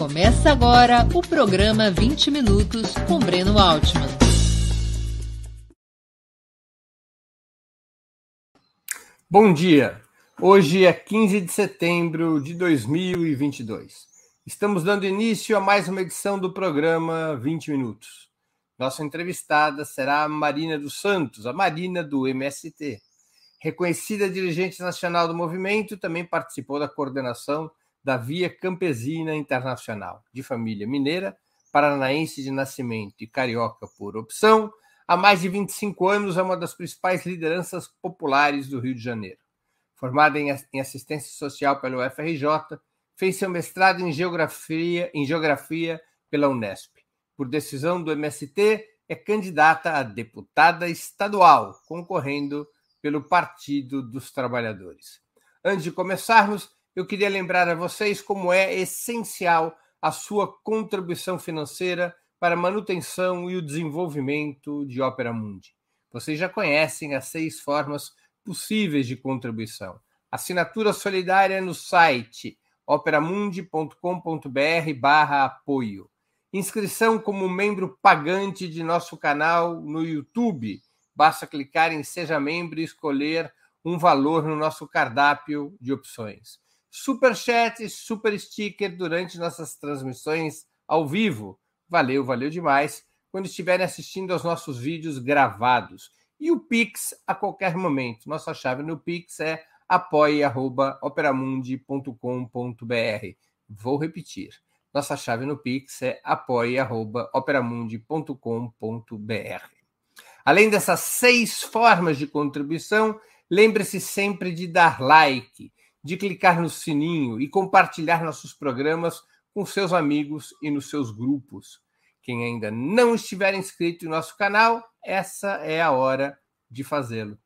Começa agora o programa 20 Minutos com Breno Altman. Bom dia! Hoje é 15 de setembro de 2022. Estamos dando início a mais uma edição do programa 20 Minutos. Nossa entrevistada será a Marina dos Santos, a Marina do MST. Reconhecida dirigente nacional do movimento, também participou da coordenação da Via Campesina Internacional, de família mineira, paranaense de nascimento e carioca por opção, há mais de 25 anos é uma das principais lideranças populares do Rio de Janeiro. Formada em assistência social pelo UFRJ, fez seu mestrado em geografia, em geografia pela Unesp. Por decisão do MST, é candidata a deputada estadual, concorrendo pelo Partido dos Trabalhadores. Antes de começarmos, eu queria lembrar a vocês como é essencial a sua contribuição financeira para a manutenção e o desenvolvimento de Opera Mundi. Vocês já conhecem as seis formas possíveis de contribuição. Assinatura solidária no site operamundi.com.br barra apoio. Inscrição como membro pagante de nosso canal no YouTube. Basta clicar em Seja Membro e escolher um valor no nosso cardápio de opções super chat, super sticker durante nossas transmissões ao vivo. Valeu, valeu demais quando estiverem assistindo aos nossos vídeos gravados. E o Pix a qualquer momento. Nossa chave no Pix é apoia.operamundi.com.br. Vou repetir. Nossa chave no Pix é apoia.operamundi.com.br. Além dessas seis formas de contribuição, lembre-se sempre de dar like de clicar no sininho e compartilhar nossos programas com seus amigos e nos seus grupos. Quem ainda não estiver inscrito em nosso canal, essa é a hora de fazê-lo.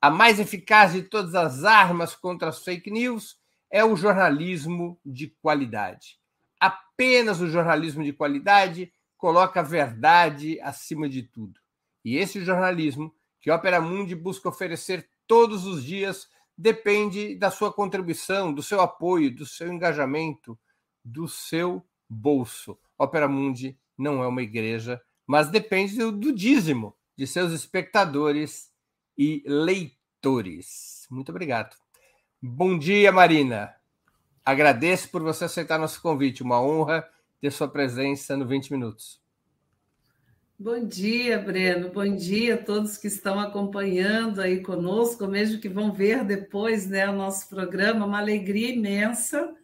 A mais eficaz de todas as armas contra as fake news é o jornalismo de qualidade. Apenas o jornalismo de qualidade coloca a verdade acima de tudo. E esse jornalismo que Opera Mundi busca oferecer todos os dias depende da sua contribuição, do seu apoio, do seu engajamento, do seu bolso. Opera Mundi não é uma igreja, mas depende do, do dízimo de seus espectadores e leitores. Muito obrigado. Bom dia, Marina. Agradeço por você aceitar nosso convite. Uma honra ter sua presença no 20 Minutos. Bom dia, Breno. Bom dia a todos que estão acompanhando aí conosco, mesmo que vão ver depois né, o nosso programa. Uma alegria imensa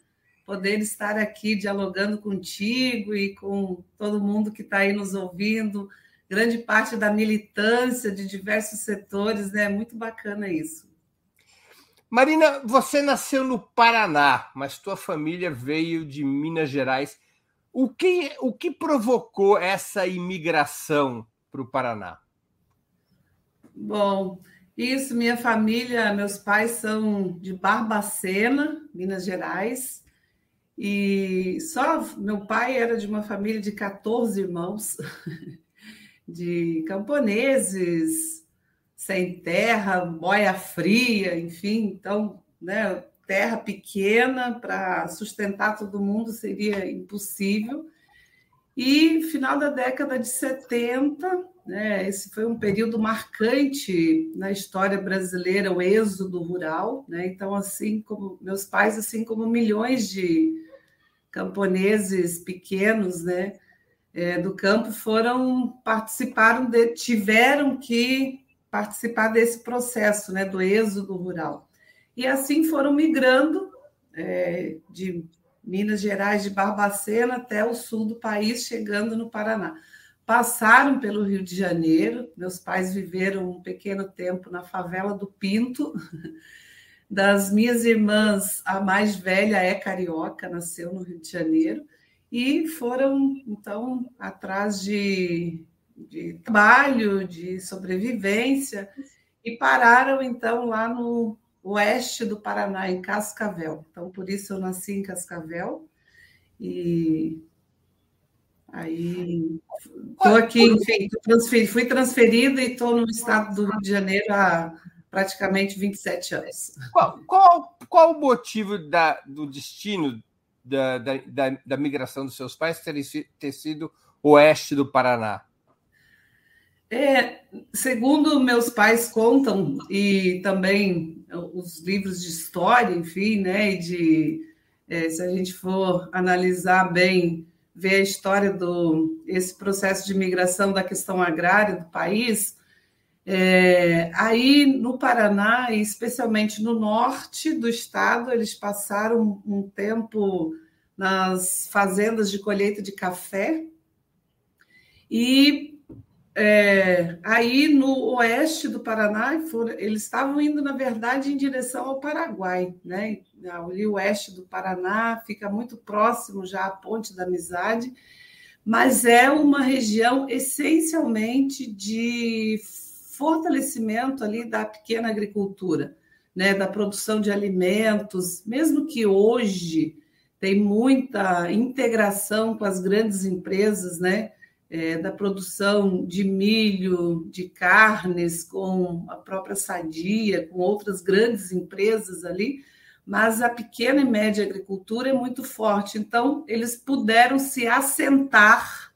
poder estar aqui dialogando contigo e com todo mundo que está aí nos ouvindo, grande parte da militância de diversos setores, né? Muito bacana isso. Marina, você nasceu no Paraná, mas tua família veio de Minas Gerais. O que, o que provocou essa imigração para o Paraná? Bom, isso, minha família, meus pais são de Barbacena, Minas Gerais, e só meu pai era de uma família de 14 irmãos, de camponeses, sem terra, boia fria, enfim, então, né, terra pequena para sustentar todo mundo seria impossível. E final da década de 70, né, esse foi um período marcante na história brasileira, o êxodo rural. Né? Então, assim como meus pais, assim como milhões de camponeses pequenos, né, é, do campo foram participaram de, tiveram que participar desse processo, né, do êxodo rural. E assim foram migrando é, de Minas Gerais, de Barbacena até o sul do país, chegando no Paraná. Passaram pelo Rio de Janeiro, meus pais viveram um pequeno tempo na favela do Pinto. Das minhas irmãs, a mais velha é carioca, nasceu no Rio de Janeiro, e foram, então, atrás de, de trabalho, de sobrevivência, e pararam, então, lá no, oeste do Paraná, em Cascavel. Então, por isso eu nasci em Cascavel. E aí estou aqui, enfim, transferi, fui transferida e estou no estado do Rio de Janeiro há praticamente 27 anos. Qual, qual, qual o motivo da, do destino da, da, da, migração dos seus pais ter, ter sido oeste do Paraná? É, segundo meus pais contam, e também os livros de história, enfim, né, e de, é, se a gente for analisar bem, ver a história do esse processo de migração da questão agrária do país, é, aí no Paraná, e especialmente no norte do estado, eles passaram um tempo nas fazendas de colheita de café e é, aí no oeste do Paraná, foram, eles estavam indo, na verdade, em direção ao Paraguai, né? Ali o oeste do Paraná fica muito próximo já à Ponte da Amizade, mas é uma região essencialmente de fortalecimento ali da pequena agricultura, né? Da produção de alimentos, mesmo que hoje tem muita integração com as grandes empresas, né? É, da produção de milho, de carnes, com a própria Sadia, com outras grandes empresas ali, mas a pequena e média agricultura é muito forte. Então, eles puderam se assentar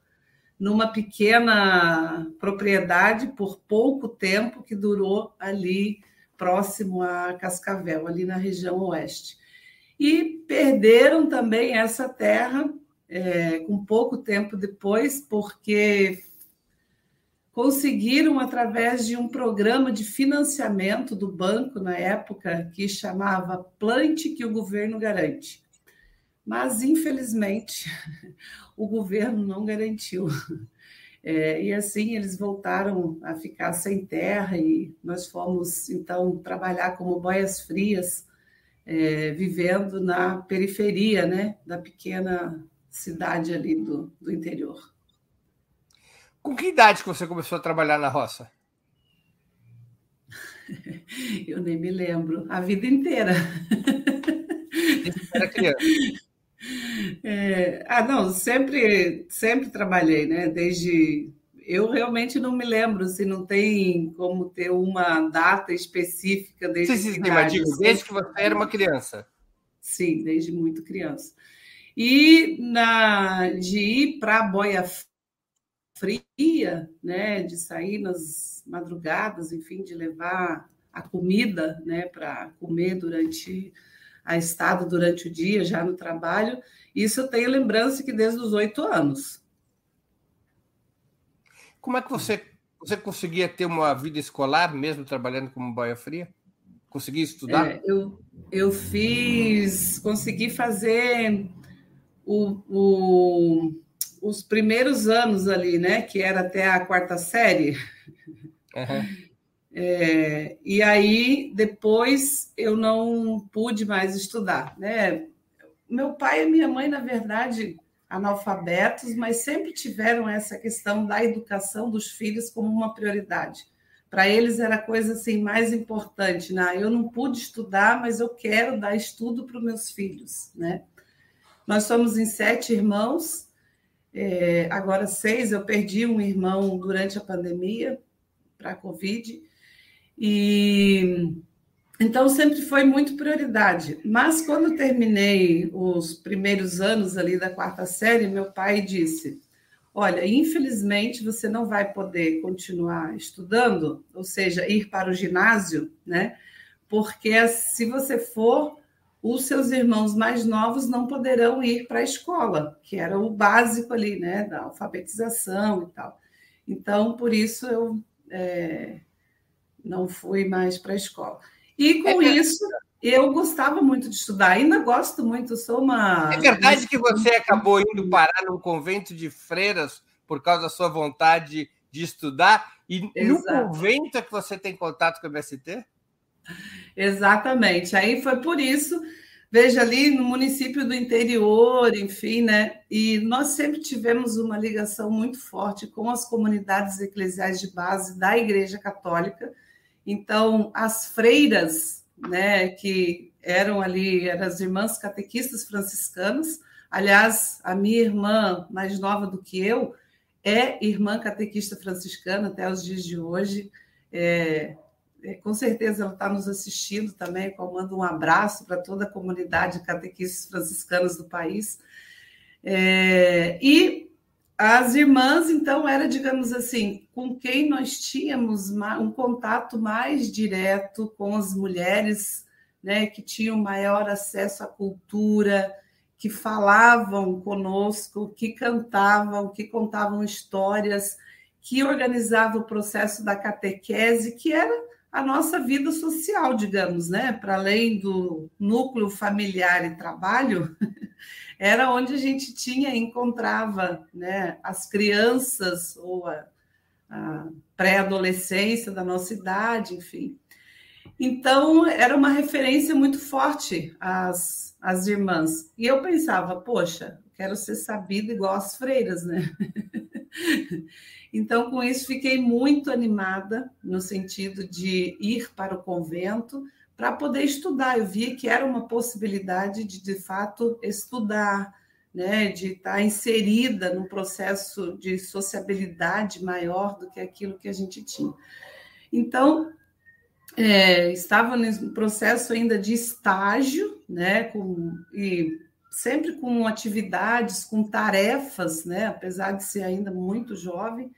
numa pequena propriedade por pouco tempo, que durou ali próximo a Cascavel, ali na região oeste. E perderam também essa terra é, com pouco tempo depois, porque conseguiram, através de um programa de financiamento do banco na época, que chamava Plante que o governo garante. Mas, infelizmente, o governo não garantiu. É, e assim eles voltaram a ficar sem terra e nós fomos, então, trabalhar como boias frias, é, vivendo na periferia né, da pequena cidade ali do, do interior. Com que idade que você começou a trabalhar na roça? Eu nem me lembro. A vida inteira. Era criança. É, ah, não, sempre, sempre trabalhei, né? Desde. Eu realmente não me lembro se não tem como ter uma data específica desde sim, sim, sim, desde que você era uma criança. Sim, desde muito criança. E na, de ir para a boia fria, né, de sair nas madrugadas, enfim, de levar a comida né, para comer durante a estada, durante o dia, já no trabalho, isso eu tenho lembrança que desde os oito anos. Como é que você, você conseguia ter uma vida escolar mesmo trabalhando como boia fria? Conseguia estudar? É, eu, eu fiz, consegui fazer o, o, os primeiros anos ali, né? Que era até a quarta série. Uhum. É, e aí, depois, eu não pude mais estudar, né? Meu pai e minha mãe, na verdade, analfabetos, mas sempre tiveram essa questão da educação dos filhos como uma prioridade. Para eles era a coisa assim mais importante, né? Eu não pude estudar, mas eu quero dar estudo para os meus filhos, né? Nós somos em sete irmãos, é, agora seis. Eu perdi um irmão durante a pandemia para a Covid. E então sempre foi muito prioridade. Mas quando terminei os primeiros anos ali da quarta série, meu pai disse: Olha, infelizmente você não vai poder continuar estudando, ou seja, ir para o ginásio, né? Porque se você for, os seus irmãos mais novos não poderão ir para a escola, que era o básico ali, né, da alfabetização e tal. Então, por isso eu é, não fui mais para a escola. E com é isso, eu gostava muito de estudar, ainda gosto muito, sou uma. É verdade que você acabou indo parar num convento de freiras por causa da sua vontade de estudar, e Exato. no convento é que você tem contato com o MST? Exatamente. Aí foi por isso, veja ali no município do interior, enfim, né? E nós sempre tivemos uma ligação muito forte com as comunidades eclesiais de base da Igreja Católica. Então, as freiras, né, que eram ali, eram as irmãs catequistas franciscanas. Aliás, a minha irmã, mais nova do que eu, é irmã catequista franciscana até os dias de hoje. É, com certeza ela está nos assistindo também, eu mando um abraço para toda a comunidade de catequistas franciscanos do país. É, e as irmãs, então, era, digamos assim, com quem nós tínhamos um contato mais direto com as mulheres, né, que tinham maior acesso à cultura, que falavam conosco, que cantavam, que contavam histórias, que organizavam o processo da catequese, que era a nossa vida social, digamos, né? Para além do núcleo familiar e trabalho, era onde a gente tinha, encontrava né, as crianças ou a, a pré-adolescência da nossa idade, enfim. Então, era uma referência muito forte às, às irmãs. E eu pensava, poxa, quero ser sabida igual as freiras, né? então, com isso, fiquei muito animada no sentido de ir para o convento para poder estudar. Eu vi que era uma possibilidade de, de fato, estudar, né? de estar inserida num processo de sociabilidade maior do que aquilo que a gente tinha. Então, é, estava no processo ainda de estágio, né, com, e sempre com atividades, com tarefas, né, apesar de ser ainda muito jovem,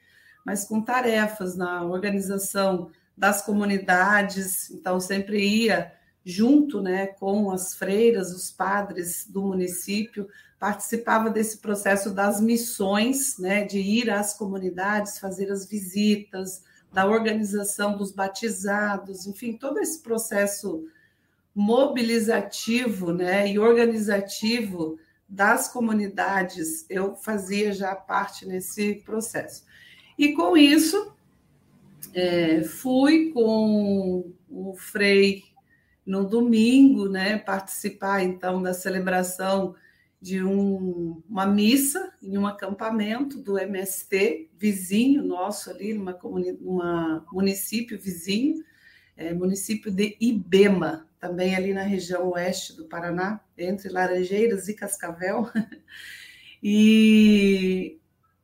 mas com tarefas na organização das comunidades, então sempre ia junto, né, com as freiras, os padres do município, participava desse processo das missões, né, de ir às comunidades, fazer as visitas, da organização dos batizados, enfim, todo esse processo mobilizativo né, e organizativo das comunidades, eu fazia já parte nesse processo. E com isso, é, fui com o Frei no domingo, né, participar então da celebração de um, uma missa em um acampamento do MST, vizinho nosso ali, numa, numa município vizinho, é, município de Ibema, também ali na região oeste do Paraná, entre Laranjeiras e Cascavel. E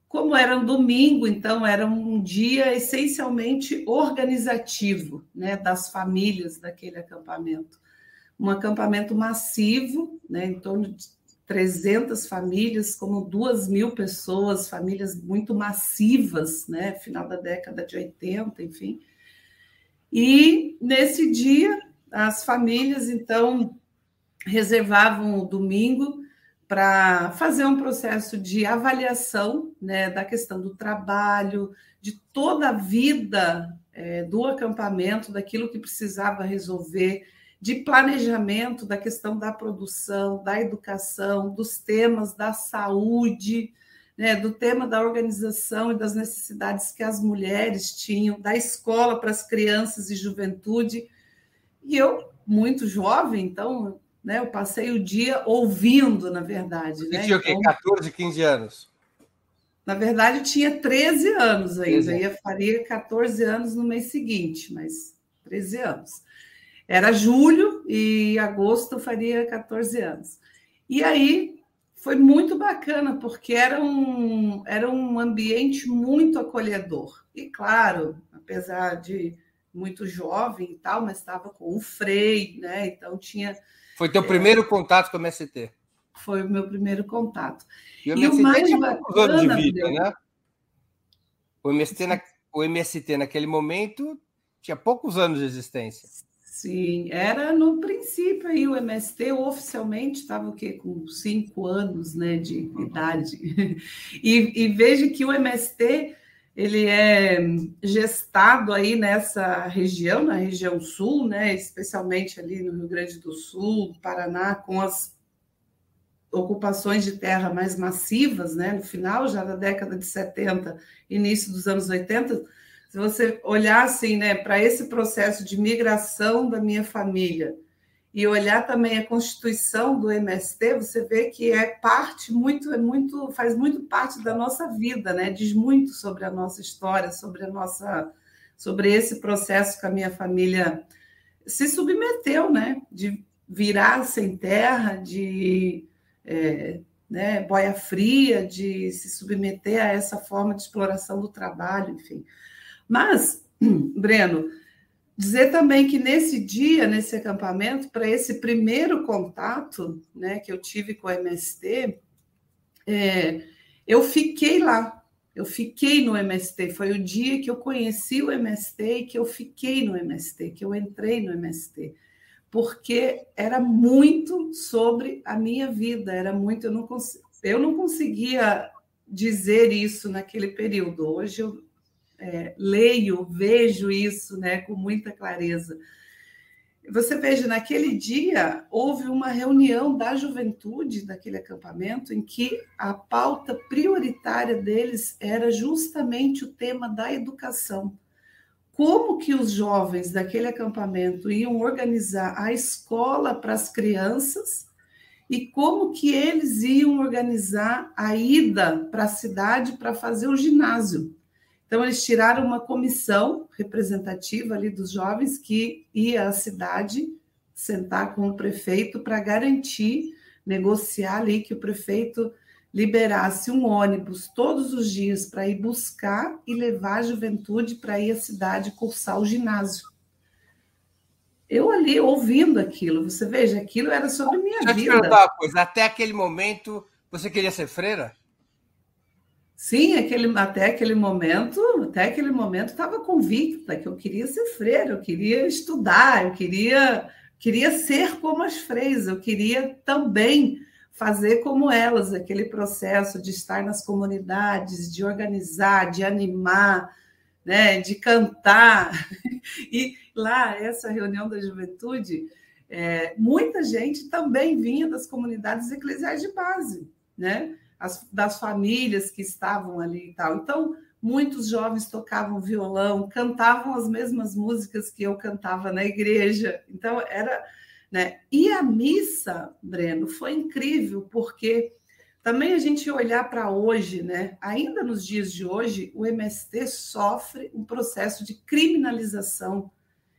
como era um domingo, então era um dia essencialmente organizativo, né, das famílias daquele acampamento. Um acampamento massivo, né, em torno de 300 famílias, como 2 mil pessoas, famílias muito massivas, né? Final da década de 80, enfim. E nesse dia, as famílias, então, reservavam o domingo para fazer um processo de avaliação né, da questão do trabalho, de toda a vida é, do acampamento, daquilo que precisava resolver, de planejamento da questão da produção, da educação, dos temas da saúde, né, do tema da organização e das necessidades que as mulheres tinham, da escola para as crianças e juventude. E eu, muito jovem, então, né, eu passei o dia ouvindo, na verdade. Você né? tinha o quê? Então, 14, 15 anos? Na verdade, tinha 13 anos ainda. Eu faria 14 anos no mês seguinte, mas 13 anos. Era julho e agosto eu faria 14 anos. E aí foi muito bacana, porque era um, era um ambiente muito acolhedor. E claro, apesar de muito jovem e tal, mas estava com o Frei, né? Então tinha. Foi teu é, primeiro contato com o MST? Foi o meu primeiro contato. E o, e o mais bacana, de vida, né? O MST, na, o MST naquele momento tinha poucos anos de existência. Sim, era no princípio aí o MST oficialmente estava o quê? Com cinco anos né, de idade. E, e veja que o MST ele é gestado aí nessa região, na região sul, né, especialmente ali no Rio Grande do Sul, Paraná, com as ocupações de terra mais massivas, né, no final já da década de 70, início dos anos 80, se você olhar assim, né, para esse processo de migração da minha família e olhar também a constituição do MST, você vê que é parte muito, é muito, faz muito parte da nossa vida, né? Diz muito sobre a nossa história, sobre a nossa, sobre esse processo que a minha família se submeteu, né? De virar sem terra, de é, né, boia fria, de se submeter a essa forma de exploração do trabalho, enfim. Mas, Breno, dizer também que nesse dia, nesse acampamento, para esse primeiro contato né, que eu tive com o MST, é, eu fiquei lá. Eu fiquei no MST. Foi o dia que eu conheci o MST e que eu fiquei no MST, que eu entrei no MST. Porque era muito sobre a minha vida, era muito. Eu não, cons... eu não conseguia dizer isso naquele período. Hoje eu é, leio, vejo isso né, com muita clareza. Você veja, naquele dia houve uma reunião da juventude daquele acampamento em que a pauta prioritária deles era justamente o tema da educação. Como que os jovens daquele acampamento iam organizar a escola para as crianças e como que eles iam organizar a ida para a cidade para fazer o ginásio. Então, eles tiraram uma comissão representativa ali dos jovens que ia à cidade sentar com o prefeito para garantir, negociar ali que o prefeito liberasse um ônibus todos os dias para ir buscar e levar a juventude para ir à cidade cursar o ginásio. Eu ali ouvindo aquilo, você veja, aquilo era sobre minha Deixa vida. Te uma coisa, até aquele momento você queria ser freira? Sim, aquele, até aquele momento, até aquele momento estava convicta que eu queria ser freira, eu queria estudar, eu queria, queria ser como as freiras, eu queria também fazer como elas, aquele processo de estar nas comunidades, de organizar, de animar, né, de cantar. E lá, essa reunião da juventude, é, muita gente também vinha das comunidades eclesiais de base, né? As, das famílias que estavam ali e tal. Então, muitos jovens tocavam violão, cantavam as mesmas músicas que eu cantava na igreja. Então, era. Né? E a missa, Breno, foi incrível, porque também a gente olhar para hoje, né? ainda nos dias de hoje, o MST sofre um processo de criminalização,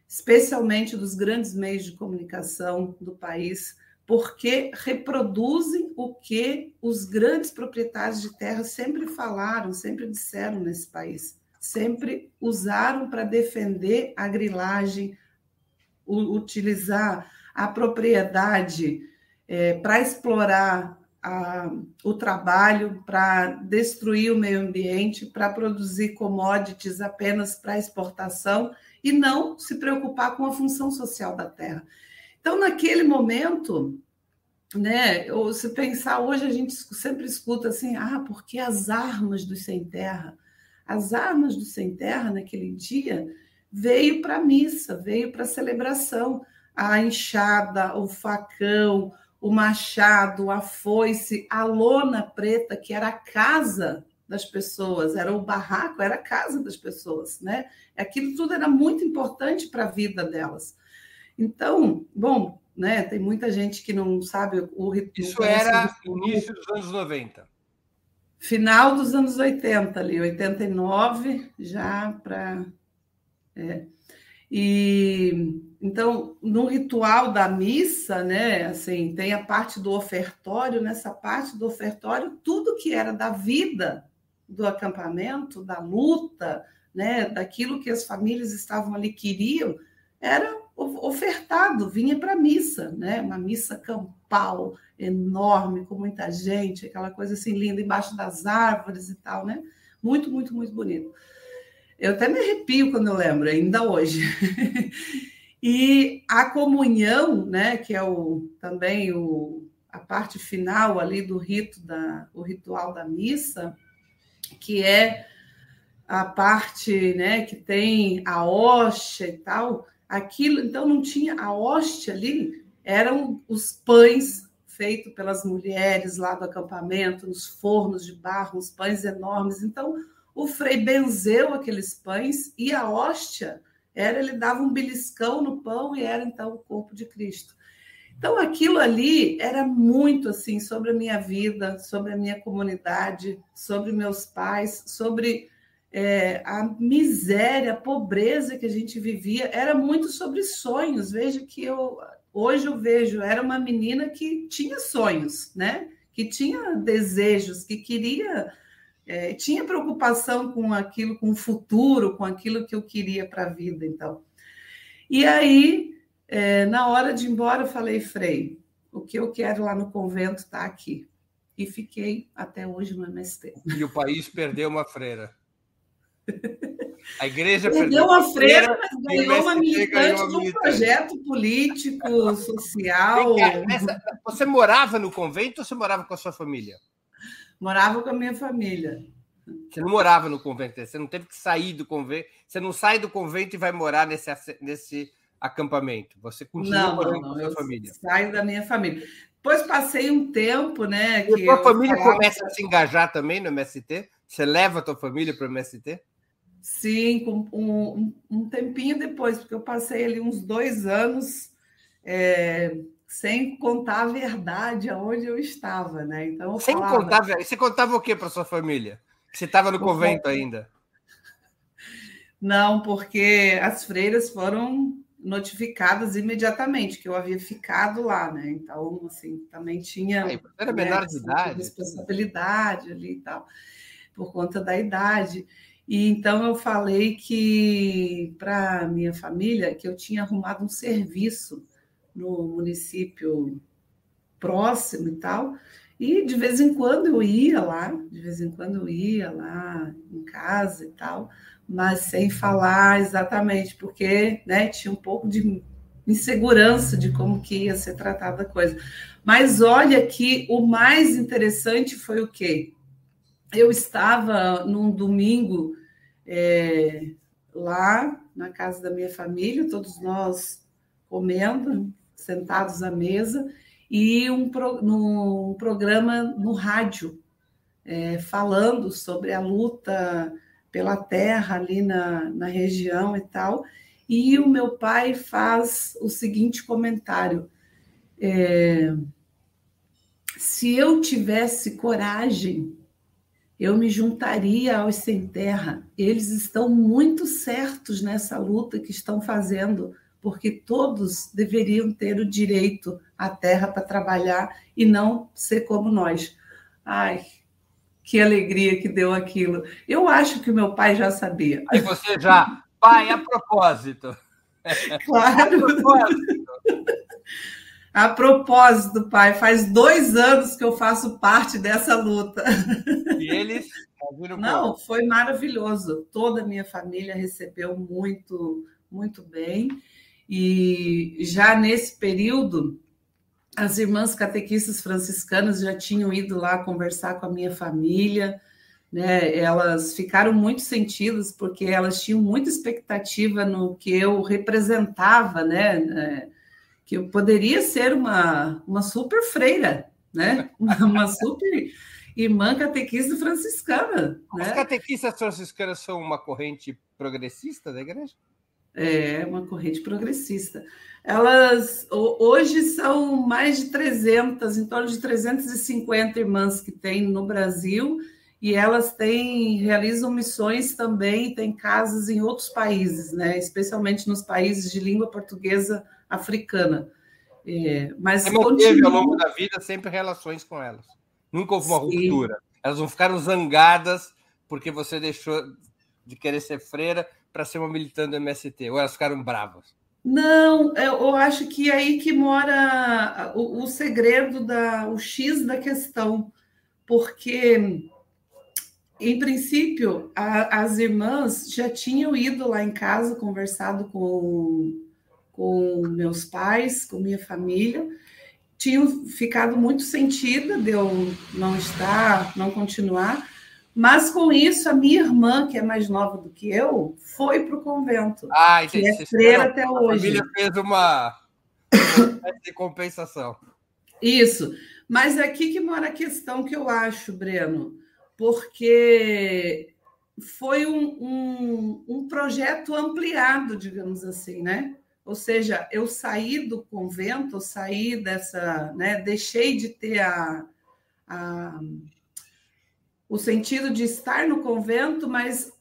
especialmente dos grandes meios de comunicação do país porque reproduzem o que os grandes proprietários de terra sempre falaram, sempre disseram nesse país, sempre usaram para defender a grilagem, utilizar a propriedade é, para explorar a, o trabalho, para destruir o meio ambiente, para produzir commodities apenas para exportação e não se preocupar com a função social da terra. Então, naquele momento, né, ou se pensar hoje, a gente sempre escuta assim: ah, porque as armas dos sem terra. As armas do sem terra, naquele dia, veio para a missa, veio para a celebração. A enxada, o facão, o machado, a foice, a lona preta, que era a casa das pessoas, era o barraco, era a casa das pessoas, né? Aquilo tudo era muito importante para a vida delas. Então, bom, né, tem muita gente que não sabe o ritual. Isso era início dos anos 90. Final dos anos 80, ali, 89, já para. É. E então, no ritual da missa, né, assim, tem a parte do ofertório, nessa parte do ofertório, tudo que era da vida do acampamento, da luta, né, daquilo que as famílias estavam ali queriam, era ofertado, vinha para a missa, né? Uma missa campal enorme, com muita gente, aquela coisa assim linda embaixo das árvores e tal, né? Muito, muito, muito bonito. Eu até me arrepio quando eu lembro, ainda hoje. e a comunhão, né, que é o também o, a parte final ali do rito da o ritual da missa, que é a parte, né, que tem a hóstia e tal, aquilo, então não tinha a hóstia ali, eram os pães feitos pelas mulheres lá do acampamento, nos fornos de barro, uns pães enormes. Então, o frei benzeu aqueles pães e a hóstia era ele dava um beliscão no pão e era então o corpo de Cristo. Então aquilo ali era muito assim sobre a minha vida, sobre a minha comunidade, sobre meus pais, sobre é, a miséria, a pobreza que a gente vivia, era muito sobre sonhos. Veja que eu hoje eu vejo, era uma menina que tinha sonhos, né? Que tinha desejos, que queria, é, tinha preocupação com aquilo, com o futuro, com aquilo que eu queria para a vida. Então, E aí, é, na hora de ir embora, eu falei, Frei, o que eu quero lá no convento está aqui. E fiquei até hoje no MST. E o país perdeu uma freira. A igreja perdeu, perdeu uma freira, mas ganhou uma militante de um projeto político, social. Cá, você morava no convento ou você morava com a sua família? Morava com a minha família. Você não morava no convento, você não teve que sair do convento. Você não sai do convento e vai morar nesse, nesse acampamento. Você continua não, morando não, com a sua família. Saio da minha família. Depois passei um tempo, né? E a sua família falava... começa a se engajar também no MST? Você leva a tua família para o MST? Sim, um, um, tempinho depois, porque eu passei ali uns dois anos é, sem contar a verdade aonde eu estava, né? Então sem falava... contar, você contava o que para sua família? Você estava no convento ainda? Não, porque as freiras foram notificadas imediatamente que eu havia ficado lá, né? Então, assim, também tinha era né, menor de idade, responsabilidade ali e tal, por conta da idade. E então eu falei que para minha família que eu tinha arrumado um serviço no município próximo e tal. E de vez em quando eu ia lá, de vez em quando eu ia lá em casa e tal, mas sem falar exatamente, porque né, tinha um pouco de insegurança de como que ia ser tratada a coisa. Mas olha que o mais interessante foi o quê? Eu estava num domingo é, lá na casa da minha família, todos nós comendo, sentados à mesa, e um, pro, num programa no rádio, é, falando sobre a luta pela terra ali na, na região e tal. E o meu pai faz o seguinte comentário: é, se eu tivesse coragem eu me juntaria aos sem terra. Eles estão muito certos nessa luta que estão fazendo, porque todos deveriam ter o direito à terra para trabalhar e não ser como nós. Ai, que alegria que deu aquilo. Eu acho que o meu pai já sabia. Aí você já, pai, a propósito. Claro. A propósito. A propósito, pai, faz dois anos que eu faço parte dessa luta. E eles. Não, foi maravilhoso. Toda a minha família recebeu muito, muito bem. E já nesse período, as irmãs catequistas franciscanas já tinham ido lá conversar com a minha família. Né? Elas ficaram muito sentidas porque elas tinham muita expectativa no que eu representava, né? Que eu poderia ser uma, uma super freira, né? Uma super irmã catequista franciscana. As né? catequistas franciscanas são uma corrente progressista da igreja? É, uma corrente progressista. Elas hoje são mais de 300, em torno de 350 irmãs que tem no Brasil, e elas têm realizam missões também, têm casas em outros países, né? Especialmente nos países de língua portuguesa africana. É, mas manteve continua... ao longo da vida sempre relações com elas. Nunca houve uma Sim. ruptura. Elas não ficaram zangadas porque você deixou de querer ser freira para ser uma militante do MST, ou elas ficaram bravas? Não, eu acho que é aí que mora o, o segredo, da, o X da questão, porque, em princípio, a, as irmãs já tinham ido lá em casa, conversado com com meus pais, com minha família, tinham ficado muito sentida de eu não estar, não continuar, mas com isso a minha irmã, que é mais nova do que eu, foi para o convento. Ah, entendi. Que é freira até hoje. A família fez uma de compensação. Isso. Mas é aqui que mora a questão que eu acho, Breno, porque foi um, um, um projeto ampliado, digamos assim, né? Ou seja, eu saí do convento, saí dessa, né, deixei de ter a, a, o sentido de estar no convento, mas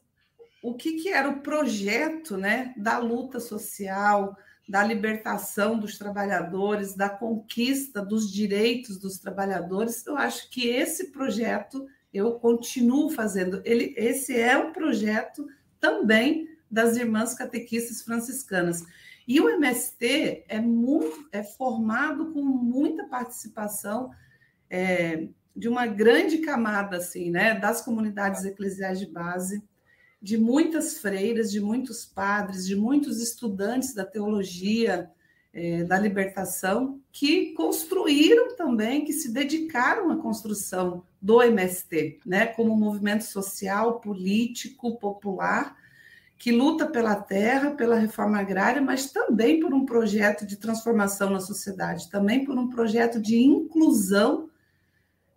o que, que era o projeto né, da luta social, da libertação dos trabalhadores, da conquista dos direitos dos trabalhadores, eu acho que esse projeto eu continuo fazendo. Ele, esse é o projeto também das irmãs catequistas franciscanas. E o MST é, muito, é formado com muita participação é, de uma grande camada assim, né, das comunidades eclesiais de base, de muitas freiras, de muitos padres, de muitos estudantes da teologia, é, da libertação, que construíram também, que se dedicaram à construção do MST, né, como movimento social, político, popular, que luta pela terra, pela reforma agrária, mas também por um projeto de transformação na sociedade, também por um projeto de inclusão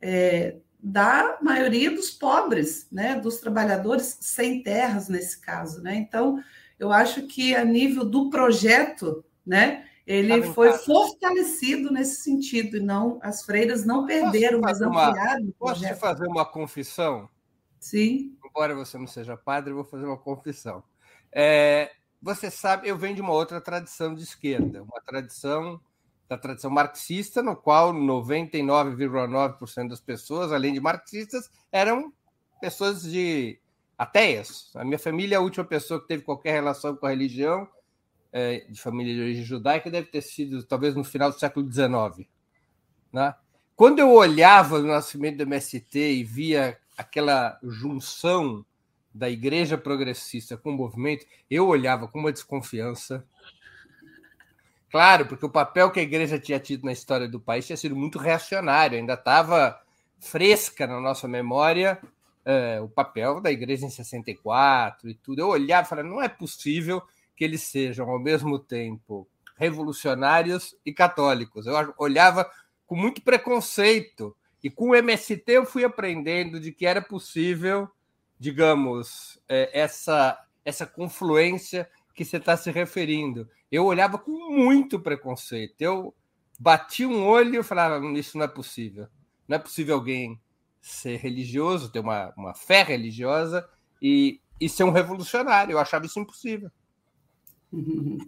é, da maioria dos pobres, né, dos trabalhadores sem terras nesse caso, né? Então, eu acho que a nível do projeto, né, ele foi fortalecido nesse sentido, e não as freiras não perderam, mas ampliaram uma, Posso te fazer uma confissão? Sim. Embora você não seja padre, vou fazer uma confissão. É, você sabe, eu venho de uma outra tradição de esquerda, uma tradição da tradição marxista, no qual 99,9% das pessoas, além de marxistas, eram pessoas de ateias. A minha família, a última pessoa que teve qualquer relação com a religião, é, de família de origem judaica, deve ter sido talvez no final do século XIX. Né? Quando eu olhava o nascimento do MST e via aquela junção da igreja progressista com o movimento, eu olhava com uma desconfiança Claro, porque o papel que a igreja tinha tido na história do país tinha sido muito reacionário, ainda estava fresca na nossa memória é, o papel da igreja em 64 e tudo. Eu olhava e falava, não é possível que eles sejam ao mesmo tempo revolucionários e católicos. Eu olhava com muito preconceito. E com o MST eu fui aprendendo de que era possível, digamos, é, essa, essa confluência que você está se referindo. Eu olhava com muito preconceito. Eu bati um olho e falava: hum, isso não é possível. Não é possível alguém ser religioso, ter uma, uma fé religiosa e, e ser um revolucionário. Eu achava isso impossível.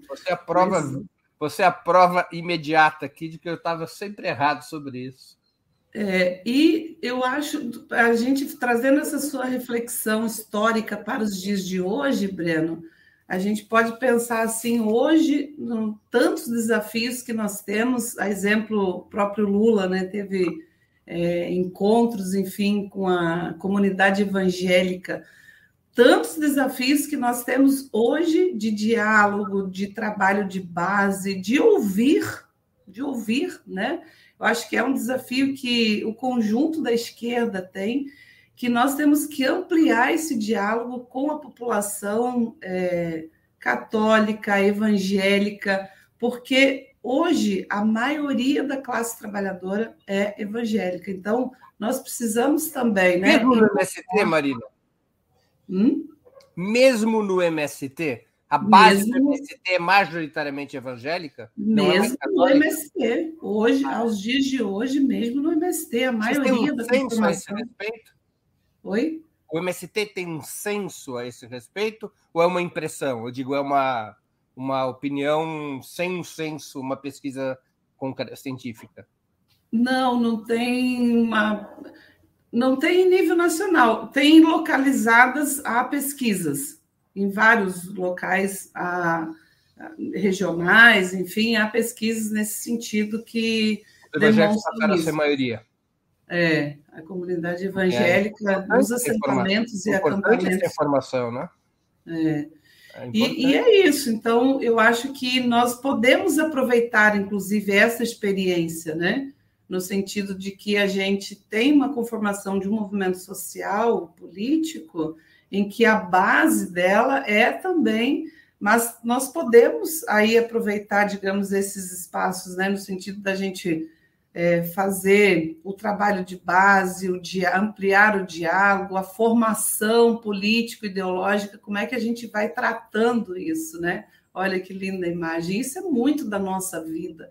Você é a prova, você é a prova imediata aqui de que eu estava sempre errado sobre isso. É, e eu acho, a gente trazendo essa sua reflexão histórica para os dias de hoje, Breno, a gente pode pensar assim hoje, tantos desafios que nós temos, a exemplo o próprio Lula, né, teve é, encontros, enfim, com a comunidade evangélica, tantos desafios que nós temos hoje de diálogo, de trabalho de base, de ouvir, de ouvir, né? Eu acho que é um desafio que o conjunto da esquerda tem que nós temos que ampliar esse diálogo com a população é, católica, evangélica, porque hoje a maioria da classe trabalhadora é evangélica. Então, nós precisamos também. Né, Mesmo no MST, Marina? Hum? Mesmo no MST? A base mesmo, do MST é majoritariamente evangélica? Mesmo é no MST. Hoje, ah. aos dias de hoje, mesmo no MST, a maioria tem um da população. A esse respeito? Oi? O MST tem um senso a esse respeito ou é uma impressão? Eu digo, é uma, uma opinião sem um senso, uma pesquisa científica? Não, não tem uma. Não tem em nível nacional, tem localizadas a pesquisas em vários locais a, a, regionais, enfim, há pesquisas nesse sentido que demonstram isso. a maioria. É, a comunidade evangélica, é, os assentamentos e acampamentos. essa informação, né? É. É e, e, é isso. Então, eu acho que nós podemos aproveitar, inclusive, essa experiência, né? No sentido de que a gente tem uma conformação de um movimento social, político, em que a base dela é também, mas nós podemos aí aproveitar, digamos, esses espaços, né? No sentido da gente é, fazer o trabalho de base, o dia, ampliar o diálogo, a formação político-ideológica, como é que a gente vai tratando isso, né? Olha que linda imagem, isso é muito da nossa vida.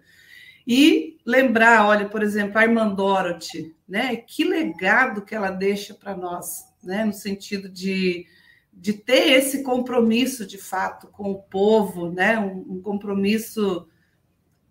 E lembrar, olha, por exemplo, a Irmã Dorothy, né? Que legado que ela deixa para nós, né? No sentido de, de ter esse compromisso de fato com o povo, né? um, um compromisso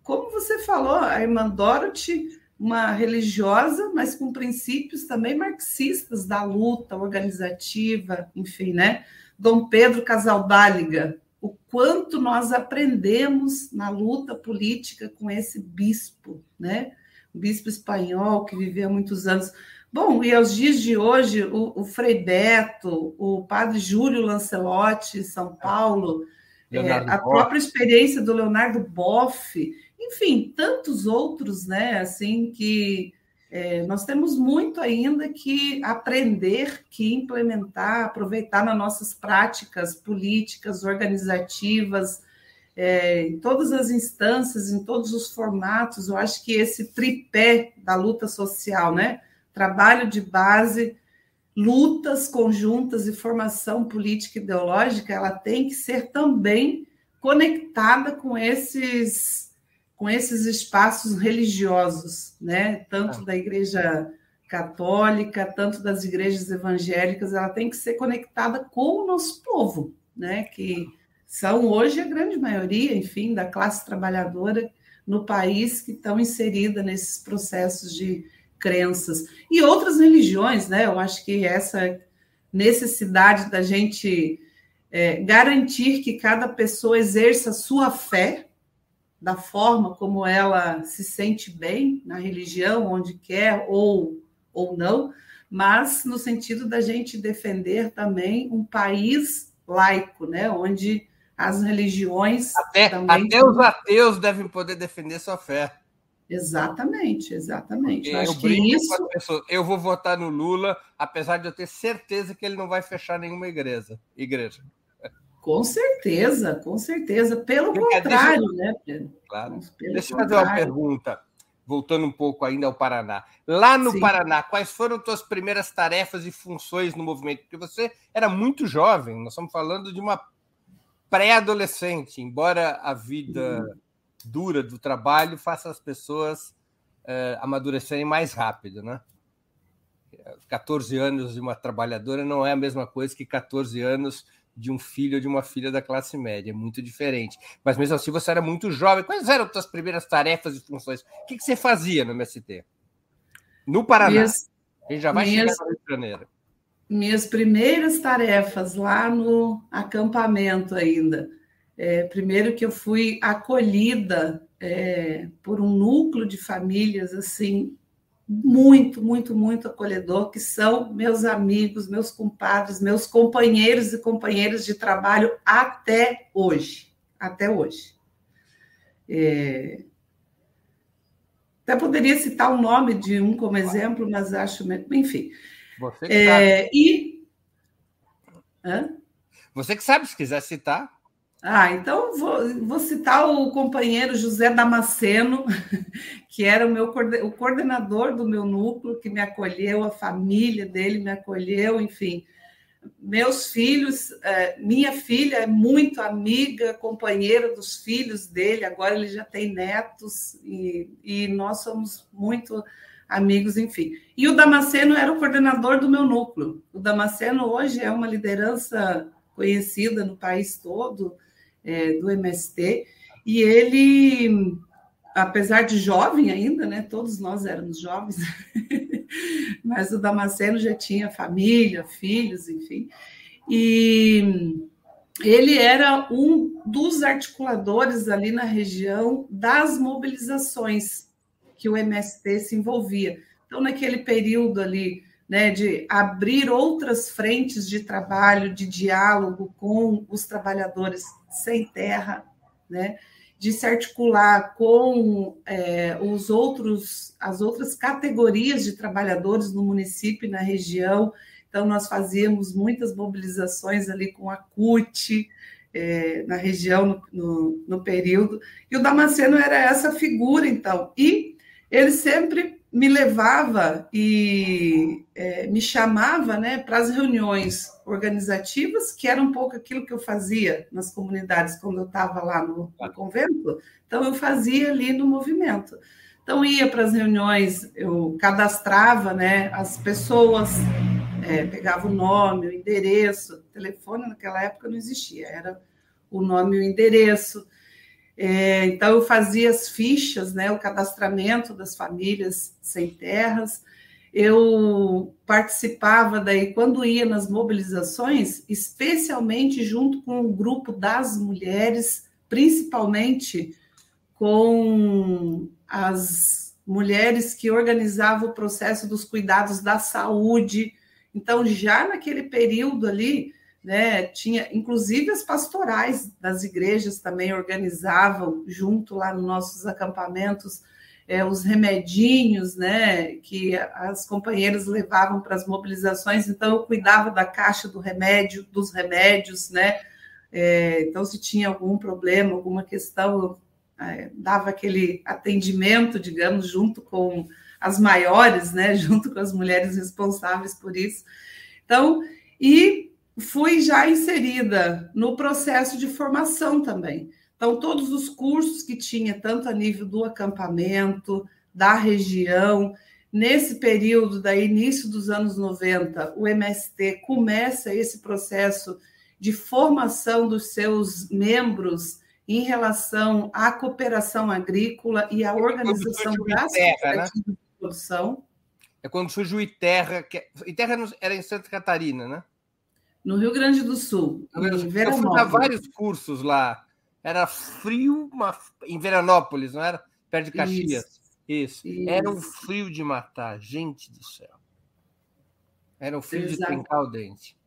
como você falou, a irmã Dorothy, uma religiosa, mas com princípios também marxistas da luta organizativa, enfim, né? Dom Pedro Casaldáliga, o quanto nós aprendemos na luta política com esse bispo, né? O bispo espanhol que viveu muitos anos. Bom, e aos dias de hoje, o, o Frei Beto, o padre Júlio Lancelotti, São Paulo, é, a própria experiência do Leonardo Boff, enfim, tantos outros, né? Assim que é, nós temos muito ainda que aprender, que implementar, aproveitar nas nossas práticas políticas, organizativas, é, em todas as instâncias, em todos os formatos. Eu acho que esse tripé da luta social, né? Trabalho de base, lutas conjuntas e formação política e ideológica, ela tem que ser também conectada com esses com esses espaços religiosos, né? Tanto ah. da Igreja Católica, tanto das igrejas evangélicas, ela tem que ser conectada com o nosso povo, né? Que são hoje a grande maioria, enfim, da classe trabalhadora no país que estão inserida nesses processos de crenças e outras religiões, né? Eu acho que essa necessidade da gente é, garantir que cada pessoa exerça sua fé, da forma como ela se sente bem na religião, onde quer ou, ou não, mas no sentido da gente defender também um país laico, né, onde as religiões até, também até os ateus devem poder defender sua fé. Exatamente, exatamente. Eu, acho que isso... Pessoas, eu vou votar no Lula, apesar de eu ter certeza que ele não vai fechar nenhuma igreja. igreja. Com certeza, com certeza. Pelo contrário, deixa... né, Pedro? Claro. Pelo deixa eu fazer uma pergunta, voltando um pouco ainda ao Paraná. Lá no Sim. Paraná, quais foram tuas primeiras tarefas e funções no movimento? Porque você era muito jovem, nós estamos falando de uma pré-adolescente, embora a vida uhum. Dura do trabalho faça as pessoas uh, amadurecerem mais rápido, né? 14 anos de uma trabalhadora não é a mesma coisa que 14 anos de um filho ou de uma filha da classe média, é muito diferente. Mas mesmo assim, você era muito jovem. Quais eram as suas primeiras tarefas e funções? O que, que você fazia no MST? No Paraná. Minhas, a gente já vai minhas, chegar no Rio de Janeiro. Minhas primeiras tarefas lá no acampamento ainda. É, primeiro que eu fui acolhida é, por um núcleo de famílias assim muito, muito, muito acolhedor, que são meus amigos, meus compadres, meus companheiros e companheiras de trabalho até hoje. Até hoje. É... Até poderia citar o nome de um como exemplo, mas acho. Enfim. Você que é... sabe. E. Hã? Você que sabe, se quiser citar. Ah, então vou, vou, citar o companheiro José Damasceno, que era o meu o coordenador do meu núcleo, que me acolheu, a família dele me acolheu, enfim. Meus filhos, é, minha filha é muito amiga, companheira dos filhos dele, agora ele já tem netos, e, e nós somos muito amigos, enfim. E o Damasceno era o coordenador do meu núcleo. O Damasceno hoje é uma liderança conhecida no país todo, é, do MST, e ele, apesar de jovem ainda, né, todos nós éramos jovens, mas o Damasceno já tinha família, filhos, enfim, e ele era um dos articuladores ali na região das mobilizações que o MST se envolvia. Então, naquele período ali, né, de abrir outras frentes de trabalho, de diálogo com os trabalhadores sem terra, né, de se articular com é, os outros, as outras categorias de trabalhadores no município e na região. Então, nós fazíamos muitas mobilizações ali com a CUT, é, na região, no, no, no período, e o Damasceno era essa figura, então. E ele sempre me levava e é, me chamava né, para as reuniões organizativas, que era um pouco aquilo que eu fazia nas comunidades quando eu estava lá no, no, convento. Então, eu fazia ali no movimento. Então, ia para as reuniões, eu cadastrava né, as pessoas, é, pegava o nome, o endereço, o telefone naquela época não existia, era o nome e o endereço. É, então, eu fazia as fichas, né, o cadastramento das famílias sem terras, eu participava daí quando ia nas mobilizações, especialmente junto com o grupo das mulheres, principalmente com as mulheres que organizavam o processo dos cuidados da saúde. Então, já naquele período ali, né, tinha inclusive as pastorais das igrejas também organizavam junto lá nos nossos acampamentos é, os remedinhos, né, que as companheiras levavam para as mobilizações, então eu cuidava da caixa do remédio, dos remédios, né, é, então se tinha algum problema, alguma questão, é, dava aquele atendimento, digamos, junto com as maiores, né, junto com as mulheres responsáveis por isso. Então, e fui já inserida no processo de formação também. Então, todos os cursos que tinha, tanto a nível do acampamento, da região, nesse período, da início dos anos 90, o MST começa esse processo de formação dos seus membros em relação à cooperação agrícola e à organização das terra, né? de produção. É quando surge o ITERRA, que é, ITERRA era em Santa Catarina, né? No Rio Grande do Sul. Eu fui dar vários cursos lá era frio uma... em Veranópolis, não era? Perto de Caxias. Isso. Isso. Isso. Era um frio de matar, gente do céu. Era um frio Exato. de trincar o dente.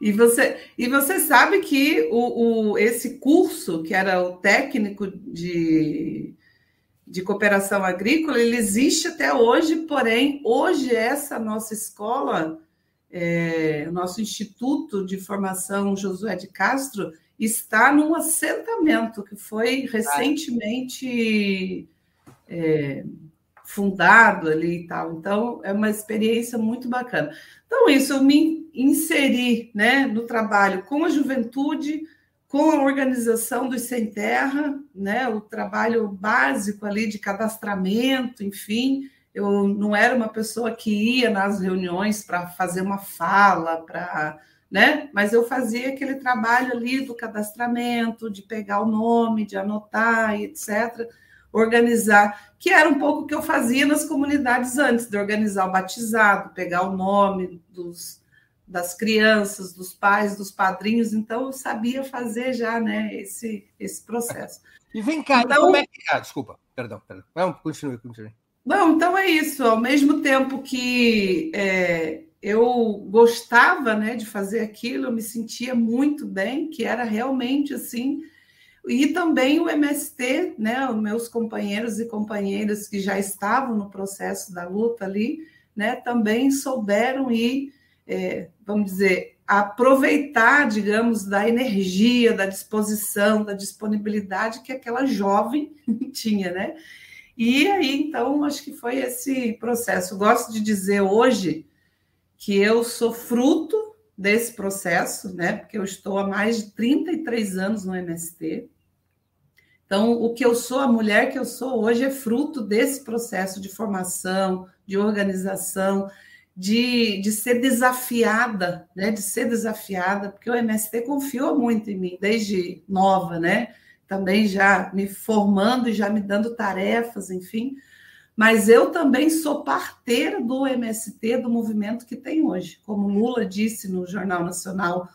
E você, e você sabe que o, o, esse curso, que era o técnico de, de cooperação agrícola, ele existe até hoje, porém, hoje essa nossa escola, é, o nosso Instituto de Formação Josué de Castro, está num assentamento que foi recentemente é, fundado ali e tal. Então, é uma experiência muito bacana. Então, isso, eu me inseri né, no trabalho com a juventude, com a organização dos Sem Terra, né, o trabalho básico ali de cadastramento, enfim. Eu não era uma pessoa que ia nas reuniões para fazer uma fala, para né? Mas eu fazia aquele trabalho ali do cadastramento, de pegar o nome, de anotar, etc., organizar, que era um pouco o que eu fazia nas comunidades antes, de organizar o batizado, pegar o nome dos, das crianças, dos pais, dos padrinhos, então eu sabia fazer já, né, esse, esse processo. E vem cá, então, como é que... Ah, desculpa, perdão, perdão. Não, continue, continue. Não, então é isso. Ao mesmo tempo que é, eu gostava né, de fazer aquilo, eu me sentia muito bem, que era realmente assim. E também o MST, né, os meus companheiros e companheiras que já estavam no processo da luta ali, né, também souberam e, é, vamos dizer, aproveitar, digamos, da energia, da disposição, da disponibilidade que aquela jovem tinha, né? E aí, então, acho que foi esse processo. Gosto de dizer hoje que eu sou fruto desse processo, né? Porque eu estou há mais de 33 anos no MST. Então, o que eu sou, a mulher que eu sou hoje, é fruto desse processo de formação, de organização, de, de ser desafiada, né? De ser desafiada, porque o MST confiou muito em mim desde nova, né? Também já me formando e já me dando tarefas, enfim mas eu também sou parteira do MST, do movimento que tem hoje. Como Lula disse no Jornal Nacional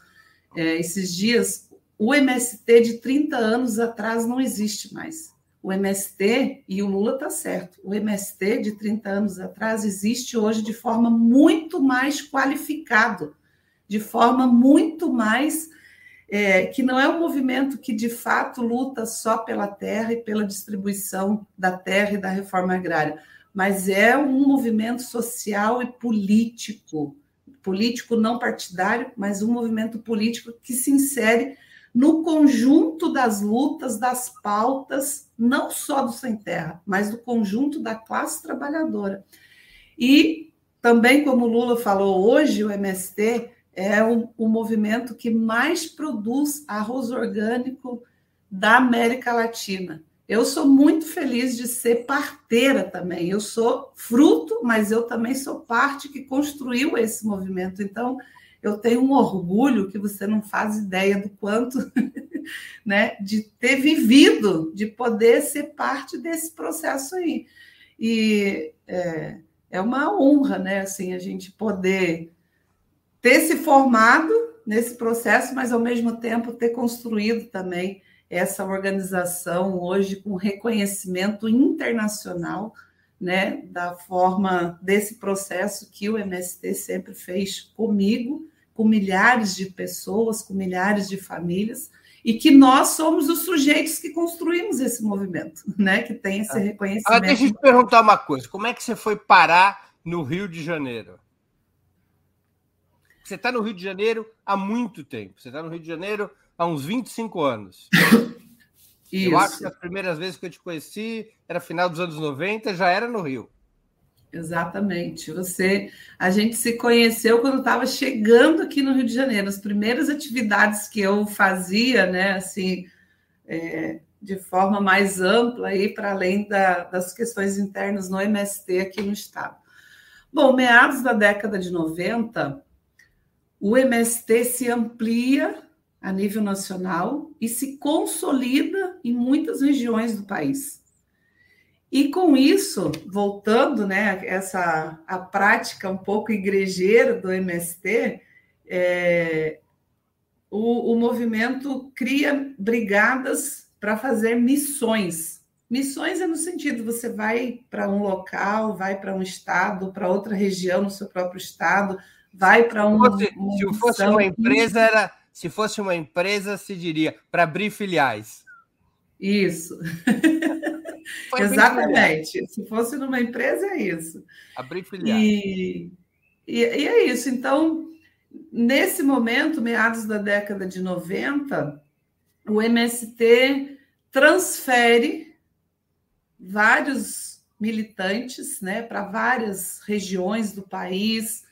é, esses dias, o MST de 30 anos atrás não existe mais. O MST, e o Lula está certo, o MST de 30 anos atrás existe hoje de forma muito mais qualificado, de forma muito mais é, que não é um movimento que de fato luta só pela terra e pela distribuição da terra e da reforma agrária, mas é um movimento social e político, político não partidário, mas um movimento político que se insere no conjunto das lutas, das pautas, não só do sem terra, mas do conjunto da classe trabalhadora. E também, como Lula falou hoje, o MST é o, o movimento que mais produz arroz orgânico da América Latina. Eu sou muito feliz de ser parteira também. Eu sou fruto, mas eu também sou parte que construiu esse movimento. Então, eu tenho um orgulho que você não faz ideia do quanto, né, de ter vivido, de poder ser parte desse processo aí. E é, é uma honra, né? Assim, a gente poder ter se formado nesse processo, mas ao mesmo tempo ter construído também essa organização hoje com reconhecimento internacional, né, da forma desse processo que o MST sempre fez comigo, com milhares de pessoas, com milhares de famílias, e que nós somos os sujeitos que construímos esse movimento, né, que tem esse ah. reconhecimento. Ah, deixa eu te perguntar uma coisa, como é que você foi parar no Rio de Janeiro? Você está no Rio de Janeiro há muito tempo. Você está no Rio de Janeiro há uns 25 anos. Isso. Eu acho que as primeiras vezes que eu te conheci era final dos anos 90, já era no Rio. Exatamente. Você, a gente se conheceu quando estava chegando aqui no Rio de Janeiro. As primeiras atividades que eu fazia, né, assim, é, de forma mais ampla aí para além da, das questões internas no MST aqui no estado. Bom, meados da década de 90, o MST se amplia a nível nacional e se consolida em muitas regiões do país. E com isso, voltando, né, essa a prática um pouco igrejeira do MST, é, o, o movimento cria brigadas para fazer missões. Missões é no sentido você vai para um local, vai para um estado, para outra região no seu próprio estado, vai para um. Se, uma se fosse uma empresa, era. Se fosse uma empresa, se diria para abrir filiais. Isso. Exatamente. Se fosse numa empresa, é isso. Abrir filiais. E, e, e, é isso. Então, nesse momento, meados da década de 90, o MST transfere vários militantes né, para várias regiões do país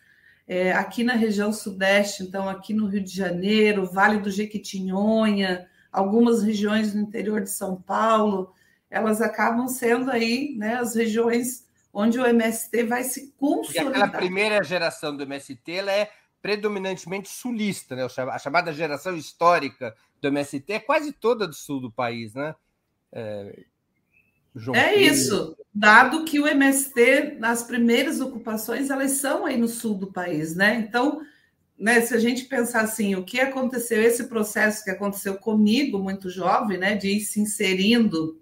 é, aqui na região sudeste, então aqui no Rio de Janeiro, Vale do Jequitinhonha, algumas regiões do interior de São Paulo, elas acabam sendo aí né, as regiões onde o MST vai se consolidar. E aquela primeira geração do MST ela é predominantemente sulista, né? a chamada geração histórica do MST é quase toda do sul do país, né? É, João é Pedro. isso, dado que o MST, nas primeiras ocupações, elas são aí no sul do país, né? Então, né, se a gente pensar assim, o que aconteceu, esse processo que aconteceu comigo, muito jovem, né, de ir se inserindo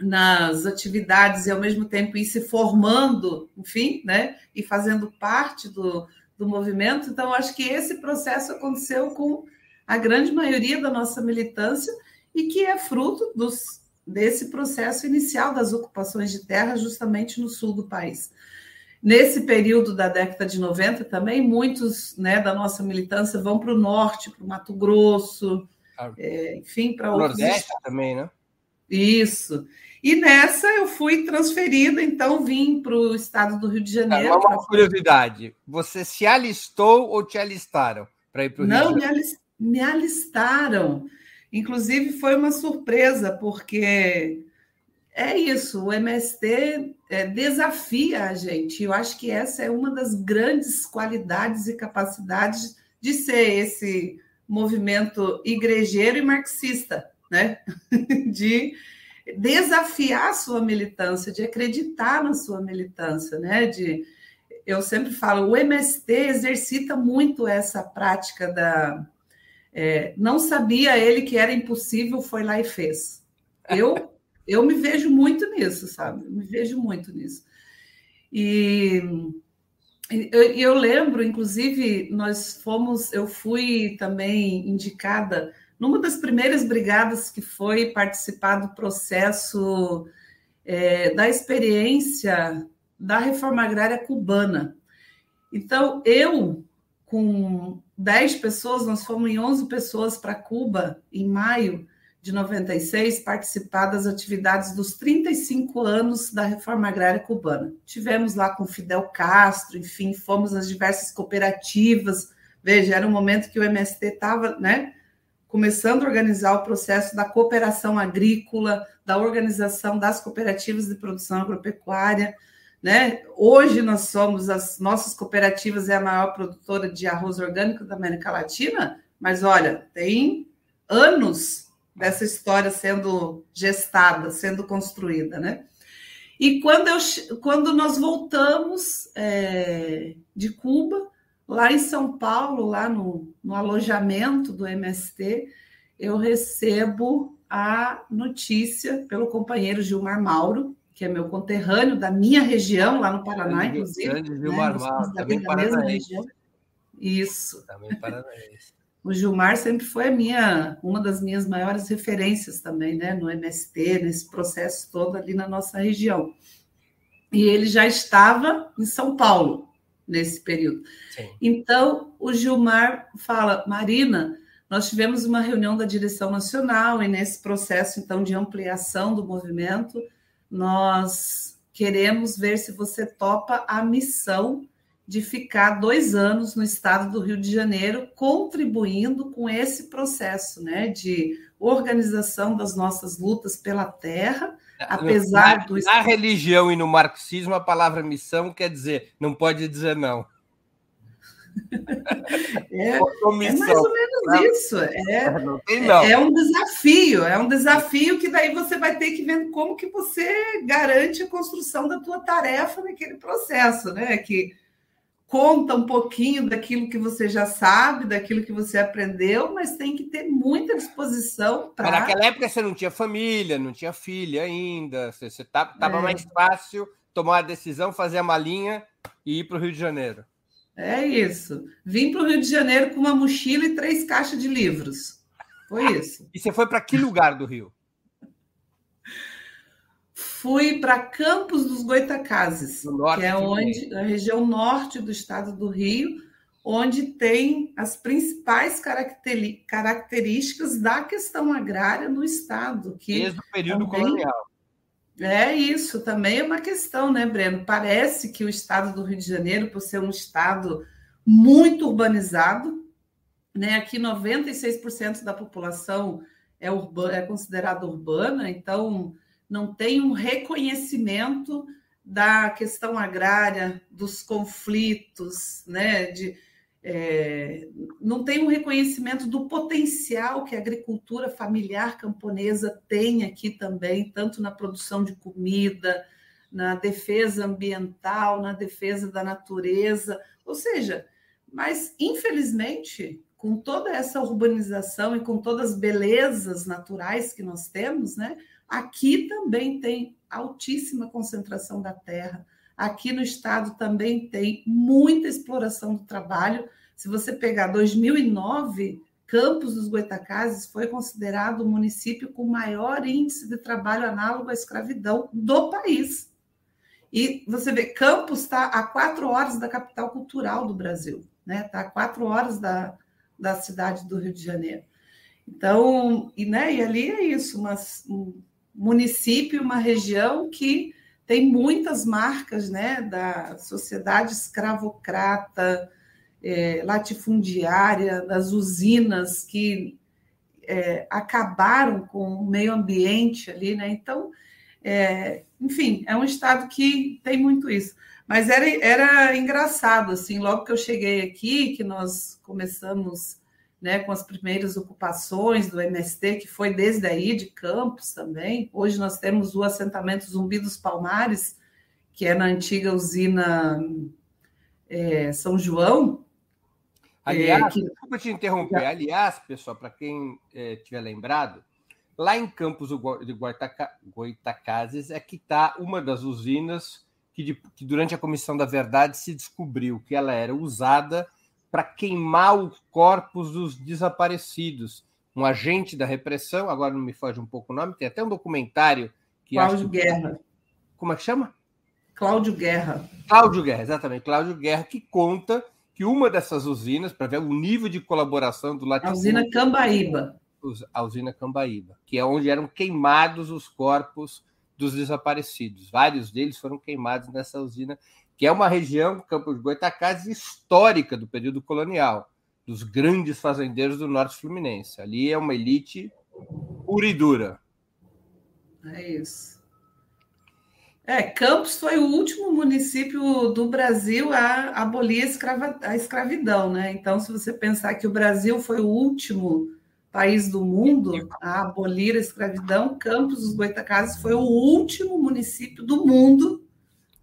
nas atividades e ao mesmo tempo ir se formando, enfim, né, e fazendo parte do, do movimento. Então, acho que esse processo aconteceu com a grande maioria da nossa militância e que é fruto dos desse processo inicial das ocupações de terra, justamente no sul do país. Nesse período da década de 90 também, muitos né, da nossa militância vão para o norte, para o Mato Grosso, ah, é, enfim, para outros. Nordeste estados. também, né? Isso. E nessa eu fui transferida, então vim para o estado do Rio de Janeiro. uma pra... curiosidade: você se alistou ou te alistaram para ir para o Rio Não, de Janeiro? Não, me alistaram. Inclusive, foi uma surpresa, porque é isso, o MST é, desafia a gente. Eu acho que essa é uma das grandes qualidades e capacidades de ser esse movimento igrejeiro e marxista, né? De desafiar a sua militância, de acreditar na sua militância, né? De, eu sempre falo, o MST exercita muito essa prática da é, não sabia ele que era impossível, foi lá e fez. Eu, eu me vejo muito nisso, sabe? Me vejo muito nisso. E eu, eu lembro, inclusive, nós fomos, eu fui também indicada numa das primeiras brigadas que foi participar do processo é, da experiência da reforma agrária cubana. Então, eu, com 10 pessoas, nós fomos em 11 pessoas para Cuba em maio de 96 participar das atividades dos 35 anos da reforma agrária cubana. Tivemos lá com Fidel Castro, enfim, fomos nas diversas cooperativas. Veja, era um momento que o MST estava, né, começando a organizar o processo da cooperação agrícola, da organização das cooperativas de produção agropecuária. Né? Hoje nós somos, as nossas cooperativas é a maior produtora de arroz orgânico da América Latina, mas olha, tem anos dessa história sendo gestada, sendo construída, né? E quando, eu, quando nós voltamos é, de Cuba, lá em São Paulo, lá no, no alojamento do MST, eu recebo a notícia pelo companheiro Gilmar Mauro, que é meu conterrâneo da minha região, lá no Paraná, inclusive. Grande Gilmar né? Mauro, também paranaense. Isso. Também paranaense. O Gilmar sempre foi a minha, uma das minhas maiores referências também, né, no MST, nesse processo todo ali na nossa região. E ele já estava em São Paulo nesse período. Sim. Então, o Gilmar fala, Marina, nós tivemos uma reunião da direção nacional e nesse processo então de ampliação do movimento, nós queremos ver se você topa a missão de ficar dois anos no estado do Rio de Janeiro, contribuindo com esse processo né, de organização das nossas lutas pela terra, apesar na, do. Na religião e no marxismo, a palavra missão quer dizer não pode dizer não. É, é, mais ou menos não, isso. É, não tem, não. é um desafio, é um desafio que daí você vai ter que ver como que você garante a construção da tua tarefa naquele processo, né? Que conta um pouquinho daquilo que você já sabe, daquilo que você aprendeu, mas tem que ter muita disposição para. Naquela época você não tinha família, não tinha filha ainda, você estava é. mais fácil tomar a decisão, fazer a malinha e ir para o Rio de Janeiro. É isso. Vim para o Rio de Janeiro com uma mochila e três caixas de livros. Foi isso. E você foi para que lugar do Rio? fui para Campos dos Goitacazes, que é onde a região norte do estado do Rio, onde tem as principais características da questão agrária no estado, que desde o período também, colonial. É isso, também é uma questão, né, Breno? Parece que o estado do Rio de Janeiro, por ser um estado muito urbanizado, né, aqui 96% da população é, urbana, é considerada urbana, então não tem um reconhecimento da questão agrária, dos conflitos, né? De, é, não tem um reconhecimento do potencial que a agricultura familiar camponesa tem aqui também, tanto na produção de comida, na defesa ambiental, na defesa da natureza, ou seja, mas infelizmente, com toda essa urbanização e com todas as belezas naturais que nós temos, né, Aqui também tem altíssima concentração da terra. Aqui no estado também tem muita exploração do trabalho. Se você pegar 2009, Campos dos Goitacazes foi considerado o município com maior índice de trabalho análogo à escravidão do país. E você vê, Campos está a quatro horas da capital cultural do Brasil, né? Está a quatro horas da, da cidade do Rio de Janeiro. Então, e, né, e ali é isso, umas, município, uma região que tem muitas marcas né, da sociedade escravocrata, é, latifundiária, das usinas que é, acabaram com o meio ambiente ali, né? Então, é, enfim, é um estado que tem muito isso. Mas era, era engraçado, assim, logo que eu cheguei aqui, que nós começamos né, com as primeiras ocupações do MST, que foi desde aí, de Campos também. Hoje nós temos o assentamento Zumbi dos Palmares, que é na antiga usina é, São João. Aliás, é, que... desculpa te interromper. Aliás, pessoal, para quem é, tiver lembrado, lá em Campos de Goitacazes é que está uma das usinas que, de, que durante a Comissão da Verdade se descobriu que ela era usada para queimar os corpos dos desaparecidos. Um agente da repressão, agora não me foge um pouco o nome, tem até um documentário que. Cláudio que... Guerra. Como é que chama? Cláudio Guerra. Cláudio Guerra, exatamente. Cláudio Guerra, que conta que uma dessas usinas, para ver o nível de colaboração do latifúndio... A usina Cambaíba. A usina Cambaíba, que é onde eram queimados os corpos dos desaparecidos. Vários deles foram queimados nessa usina que é uma região, Campo de Goitacazes, histórica do período colonial, dos grandes fazendeiros do norte fluminense. Ali é uma elite pura e dura. É isso. É, Campos foi o último município do Brasil a abolir a, escrava, a escravidão, né? Então, se você pensar que o Brasil foi o último país do mundo a abolir a escravidão, Campos dos Goitacazes foi o último município do mundo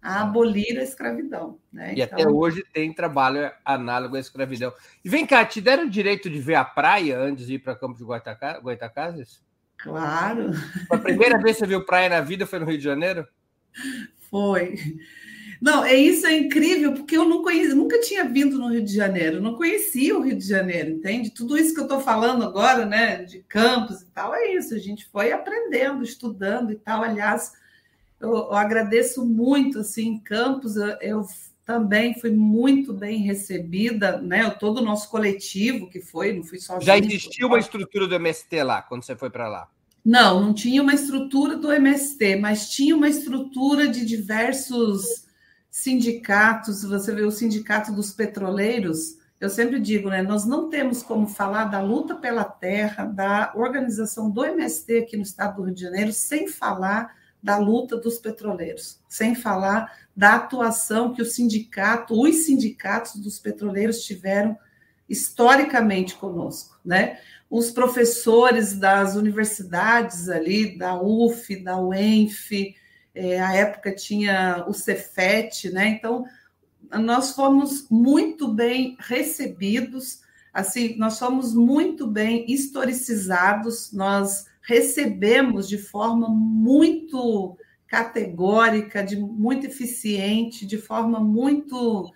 a abolir a escravidão. Né? E então... até hoje tem trabalho análogo à escravidão. E vem cá, te deram o direito de ver a praia antes de ir para Campos de Goitacazes? Claro. A primeira vez que você viu praia na vida foi no Rio de Janeiro? Foi. Não, é isso é incrível, porque eu não nunca tinha vindo no Rio de Janeiro, não conhecia o Rio de Janeiro, entende? Tudo isso que eu estou falando agora, né, de campos e tal, é isso, a gente foi aprendendo, estudando e tal. Aliás, eu, eu agradeço muito, assim, campos, eu, eu, também fui muito bem recebida, né, todo o nosso coletivo que foi, não fui só... Já existia uma estrutura do MST lá, quando você foi para lá? Não, não tinha uma estrutura do MST, mas tinha uma estrutura de diversos sindicatos, você vê o sindicato dos petroleiros, eu sempre digo, né, nós não temos como falar da luta pela terra, da organização do MST aqui no estado do Rio de Janeiro, sem falar da luta dos petroleiros, sem falar da atuação que o sindicato, os sindicatos dos petroleiros tiveram historicamente conosco, né? Os professores das universidades ali, da UF, da UENF, é, a época tinha o Cefet, né? Então, nós fomos muito bem recebidos, assim, nós fomos muito bem historicizados, nós recebemos de forma muito categórica, de muito eficiente, de forma muito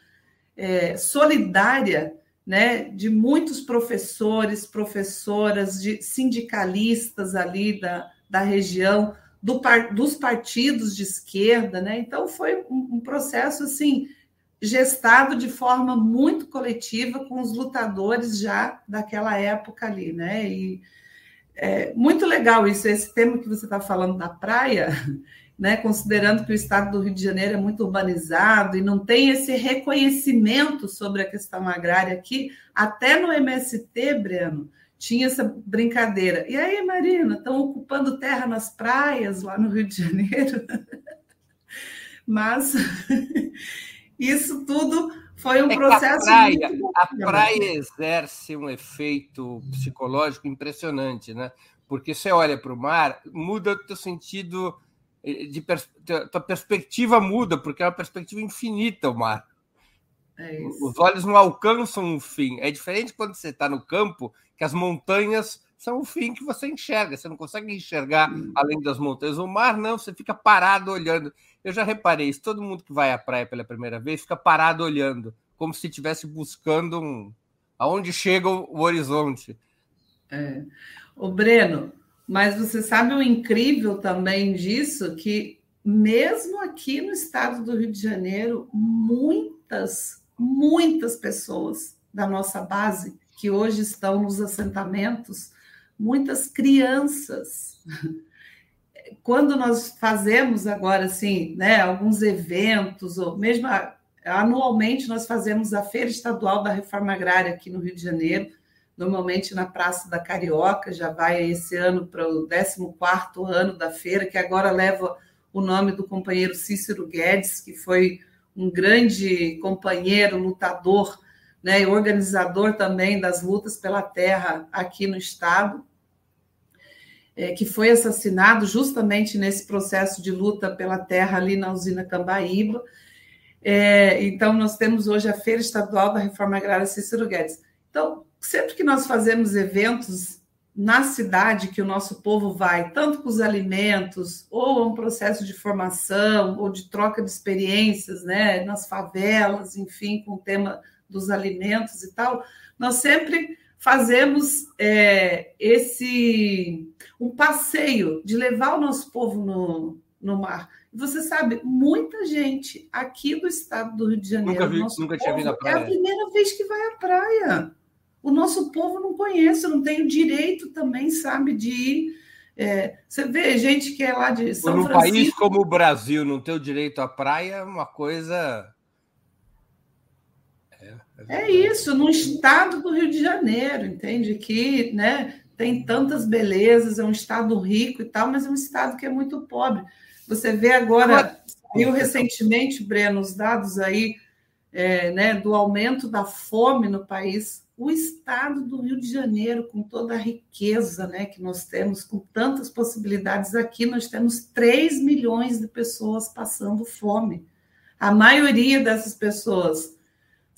é, solidária, né, de muitos professores, professoras, de sindicalistas ali da, da região, do, dos partidos de esquerda, né? Então foi um, um, processo assim gestado de forma muito coletiva com os lutadores já daquela época ali, né? E é muito legal isso, esse tema que você está falando da praia, né? Considerando que o estado do Rio de Janeiro é muito urbanizado e não tem esse reconhecimento sobre a questão agrária aqui, até no MST, Breno tinha essa brincadeira. E aí, Marina, estão ocupando terra nas praias lá no Rio de Janeiro. Mas isso tudo foi um é processo. A praia, a praia exerce um efeito psicológico impressionante, né? Porque você olha para o mar, muda o teu sentido eh, de pers... tua perspectiva muda, porque é uma perspectiva infinita o mar. É Os olhos não alcançam um fim. É diferente quando você está no campo, que as montanhas são o fim que você enxerga. Você não consegue enxergar hum. além das montanhas. O mar, não, você fica parado olhando. Eu já reparei isso. Todo mundo que vai à praia pela primeira vez fica parado olhando, como se estivesse buscando um... aonde chega o horizonte. É. O Breno, mas você sabe o incrível também disso que mesmo aqui no estado do Rio de Janeiro, muitas muitas pessoas da nossa base que hoje estão nos assentamentos, muitas crianças. Quando nós fazemos agora assim, né, alguns eventos ou mesmo anualmente nós fazemos a Feira Estadual da Reforma Agrária aqui no Rio de Janeiro, normalmente na Praça da Carioca, já vai esse ano para o 14º ano da feira, que agora leva o nome do companheiro Cícero Guedes, que foi um grande companheiro, lutador, né, e organizador também das lutas pela terra aqui no estado, é, que foi assassinado justamente nesse processo de luta pela terra ali na usina Cambaíba. É, então, nós temos hoje a Feira Estadual da Reforma Agrária Cícero Guedes. Então, sempre que nós fazemos eventos na cidade que o nosso povo vai, tanto com os alimentos, ou um processo de formação, ou de troca de experiências, né, nas favelas, enfim, com o tema dos alimentos e tal, nós sempre fazemos é, esse um passeio de levar o nosso povo no, no mar. Você sabe, muita gente aqui do estado do Rio de Janeiro, nunca, vi, nunca tinha vindo à praia. É a primeira vez que vai à praia o nosso povo não conhece, não tem o direito também, sabe, de ir. É, você vê gente que é lá de São Num Francisco. país como o Brasil não ter o direito à praia é uma coisa. É, é, isso, no estado do Rio de Janeiro, entende? Que né, tem tantas belezas, é um estado rico e tal, mas é um estado que é muito pobre. Você vê agora, saiu recentemente, Breno, os dados aí é, né, do aumento da fome no país o estado do Rio de Janeiro, com toda a riqueza né, que nós temos, com tantas possibilidades aqui, nós temos 3 milhões de pessoas passando fome. A maioria dessas pessoas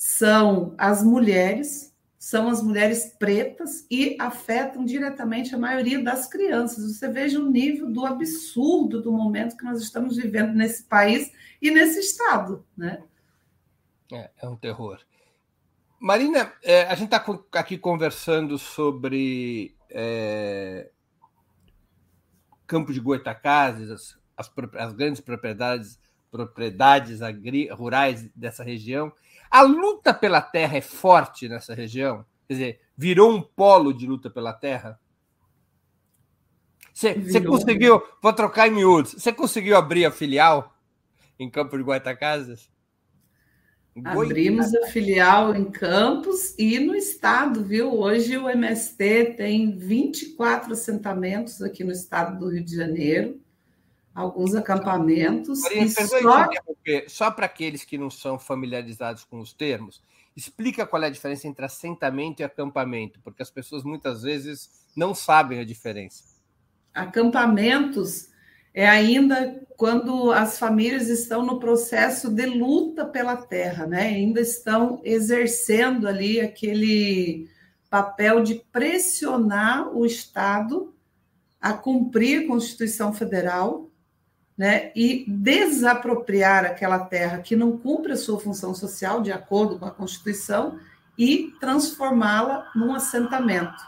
são as mulheres, são as mulheres pretas e afetam diretamente a maioria das crianças. Você veja o nível do absurdo do momento que nós estamos vivendo nesse país e nesse estado, né? É, é um terror. Marina, é, a gente está aqui conversando sobre é, Campo de Goitacazes, as, as, grandes propriedades, propriedades agri, rurais dessa região. A luta pela terra é forte nessa região? Quer dizer, virou um polo de luta pela terra? Você, conseguiu, vou trocar em miúdos, você conseguiu abrir a filial em Campo de Goitacazes? Abrimos a filial em Campos e no estado, viu? Hoje o MST tem 24 assentamentos aqui no estado do Rio de Janeiro alguns acampamentos. Maria, só, só para aqueles que não são familiarizados com os termos, explica qual é a diferença entre assentamento e acampamento, porque as pessoas muitas vezes não sabem a diferença. Acampamentos é ainda quando as famílias estão no processo de luta pela terra, né? Ainda estão exercendo ali aquele papel de pressionar o Estado a cumprir a Constituição Federal né, e desapropriar aquela terra que não cumpre a sua função social de acordo com a Constituição e transformá-la num assentamento.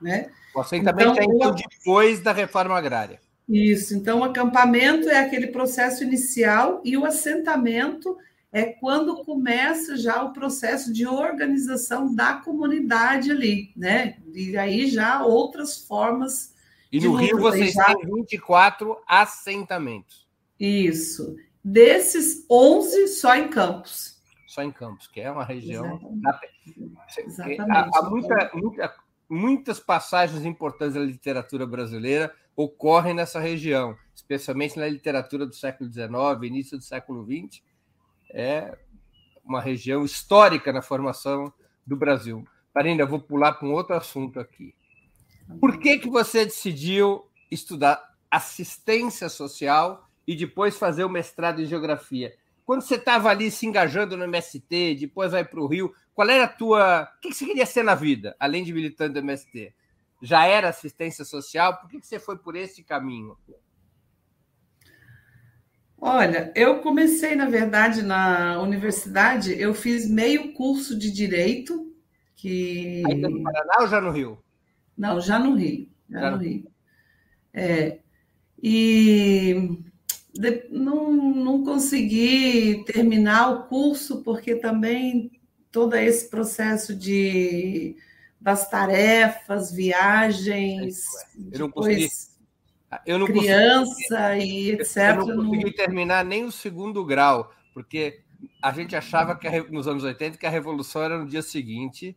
Né? O assentamento então, é então depois da reforma agrária. Isso, então o acampamento é aquele processo inicial e o assentamento é quando começa já o processo de organização da comunidade ali, né? E aí já outras formas e no Rio vocês já... têm 24 assentamentos. Isso. Desses 11 só em Campos. Só em Campos, que é uma região. Exatamente. Há, há muita, muita, muitas passagens importantes da literatura brasileira ocorrem nessa região, especialmente na literatura do século XIX, início do século XX. É uma região histórica na formação do Brasil. Marina, eu vou pular para um outro assunto aqui. Por que, que você decidiu estudar assistência social e depois fazer o mestrado em geografia? Quando você estava ali se engajando no MST, depois vai para o Rio, qual era a tua. O que, você queria ser na vida, além de militante do MST? Já era assistência social? Por que, que você foi por esse caminho? Olha, eu comecei, na verdade, na universidade, eu fiz meio curso de direito. Que... Ainda no Paraná ou já no Rio? Não, já no Rio. Já, já no Rio. É, e de, não, não consegui terminar o curso, porque também todo esse processo de das tarefas, viagens, eu não consegui, eu não criança consegui, e etc. Eu não consegui terminar nem o segundo grau, porque a gente achava que nos anos 80 que a revolução era no dia seguinte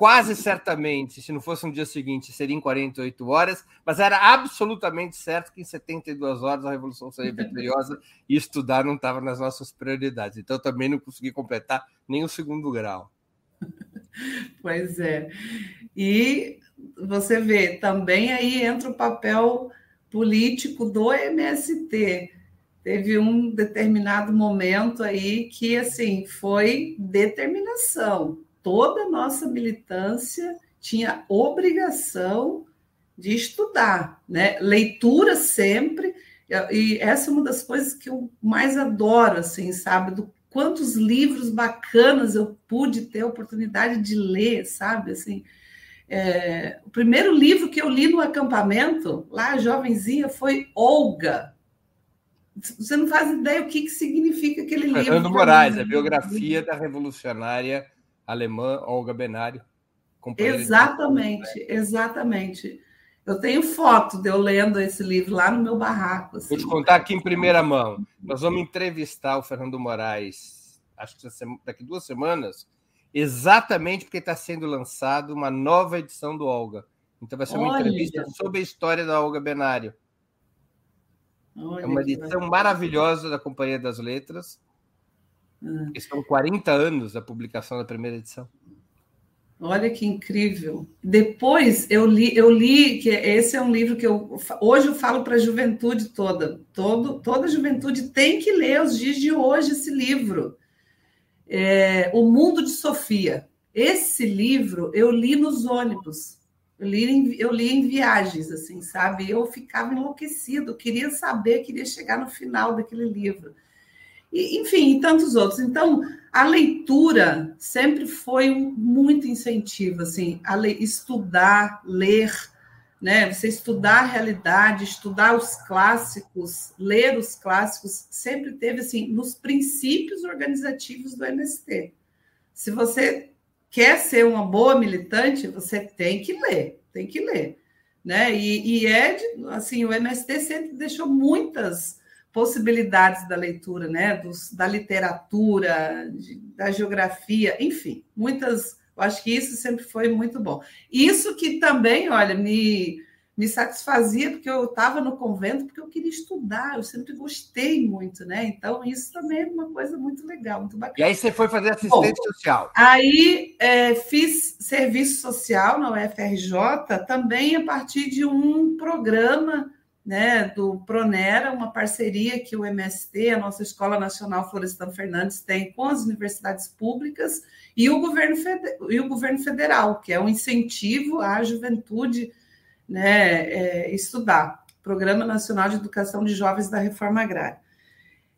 quase certamente, se não fosse um dia seguinte, seria em 48 horas, mas era absolutamente certo que em 72 horas a Revolução seria vitoriosa e estudar não estava nas nossas prioridades. Então, também não consegui completar nem o segundo grau. Pois é. E você vê, também aí entra o papel político do MST. Teve um determinado momento aí que, assim, foi determinação toda a nossa militância tinha obrigação de estudar, né? Leitura sempre, e essa é uma das coisas que eu mais adoro, assim, sabe? Do quantos livros bacanas eu pude ter a oportunidade de ler, sabe? Assim, é, o primeiro livro que eu li no acampamento, lá jovenzinha, foi Olga. Você não faz ideia o que, que significa aquele livro. Fernando Moraes, a biografia da revolucionária alemã Olga Benário. Exatamente, de... exatamente. Eu tenho foto de eu lendo esse livro lá no meu barraco. Assim. Vou te contar aqui em primeira mão. Nós vamos entrevistar o Fernando Moraes, acho que daqui duas semanas, exatamente porque está sendo lançado uma nova edição do Olga. Então vai ser uma Olha. entrevista sobre a história da Olga Benário. Olha, é uma edição maravilhosa da Companhia das Letras. Hum. São 40 anos da publicação da primeira edição. Olha que incrível. Depois eu li, eu li que esse é um livro que eu hoje eu falo para a juventude toda. Todo, toda a juventude tem que ler os dias de hoje esse livro. É, o Mundo de Sofia. Esse livro eu li nos ônibus. Eu li, em, eu li em viagens, assim, sabe? Eu ficava enlouquecido, queria saber, queria chegar no final daquele livro. E, enfim, e tantos outros. Então, a leitura sempre foi um muito incentivo, assim, a le estudar, ler, né? Você estudar a realidade, estudar os clássicos, ler os clássicos, sempre teve assim nos princípios organizativos do MST. Se você quer ser uma boa militante, você tem que ler, tem que ler, né? E, e é assim, o MST sempre deixou muitas possibilidades da leitura, né? Dos, da literatura, de, da geografia, enfim, muitas. Eu acho que isso sempre foi muito bom. Isso que também, olha, me, me satisfazia, porque eu estava no convento, porque eu queria estudar, eu sempre gostei muito, né? Então, isso também é uma coisa muito legal, muito bacana. E aí você foi fazer assistente bom, social? Aí é, fiz serviço social na UFRJ, também a partir de um programa né, do Pronera, uma parceria que o MST, a nossa Escola Nacional Florestan Fernandes, tem com as universidades públicas e o governo, e o governo federal, que é um incentivo à juventude né, é, estudar. Programa Nacional de Educação de Jovens da Reforma Agrária.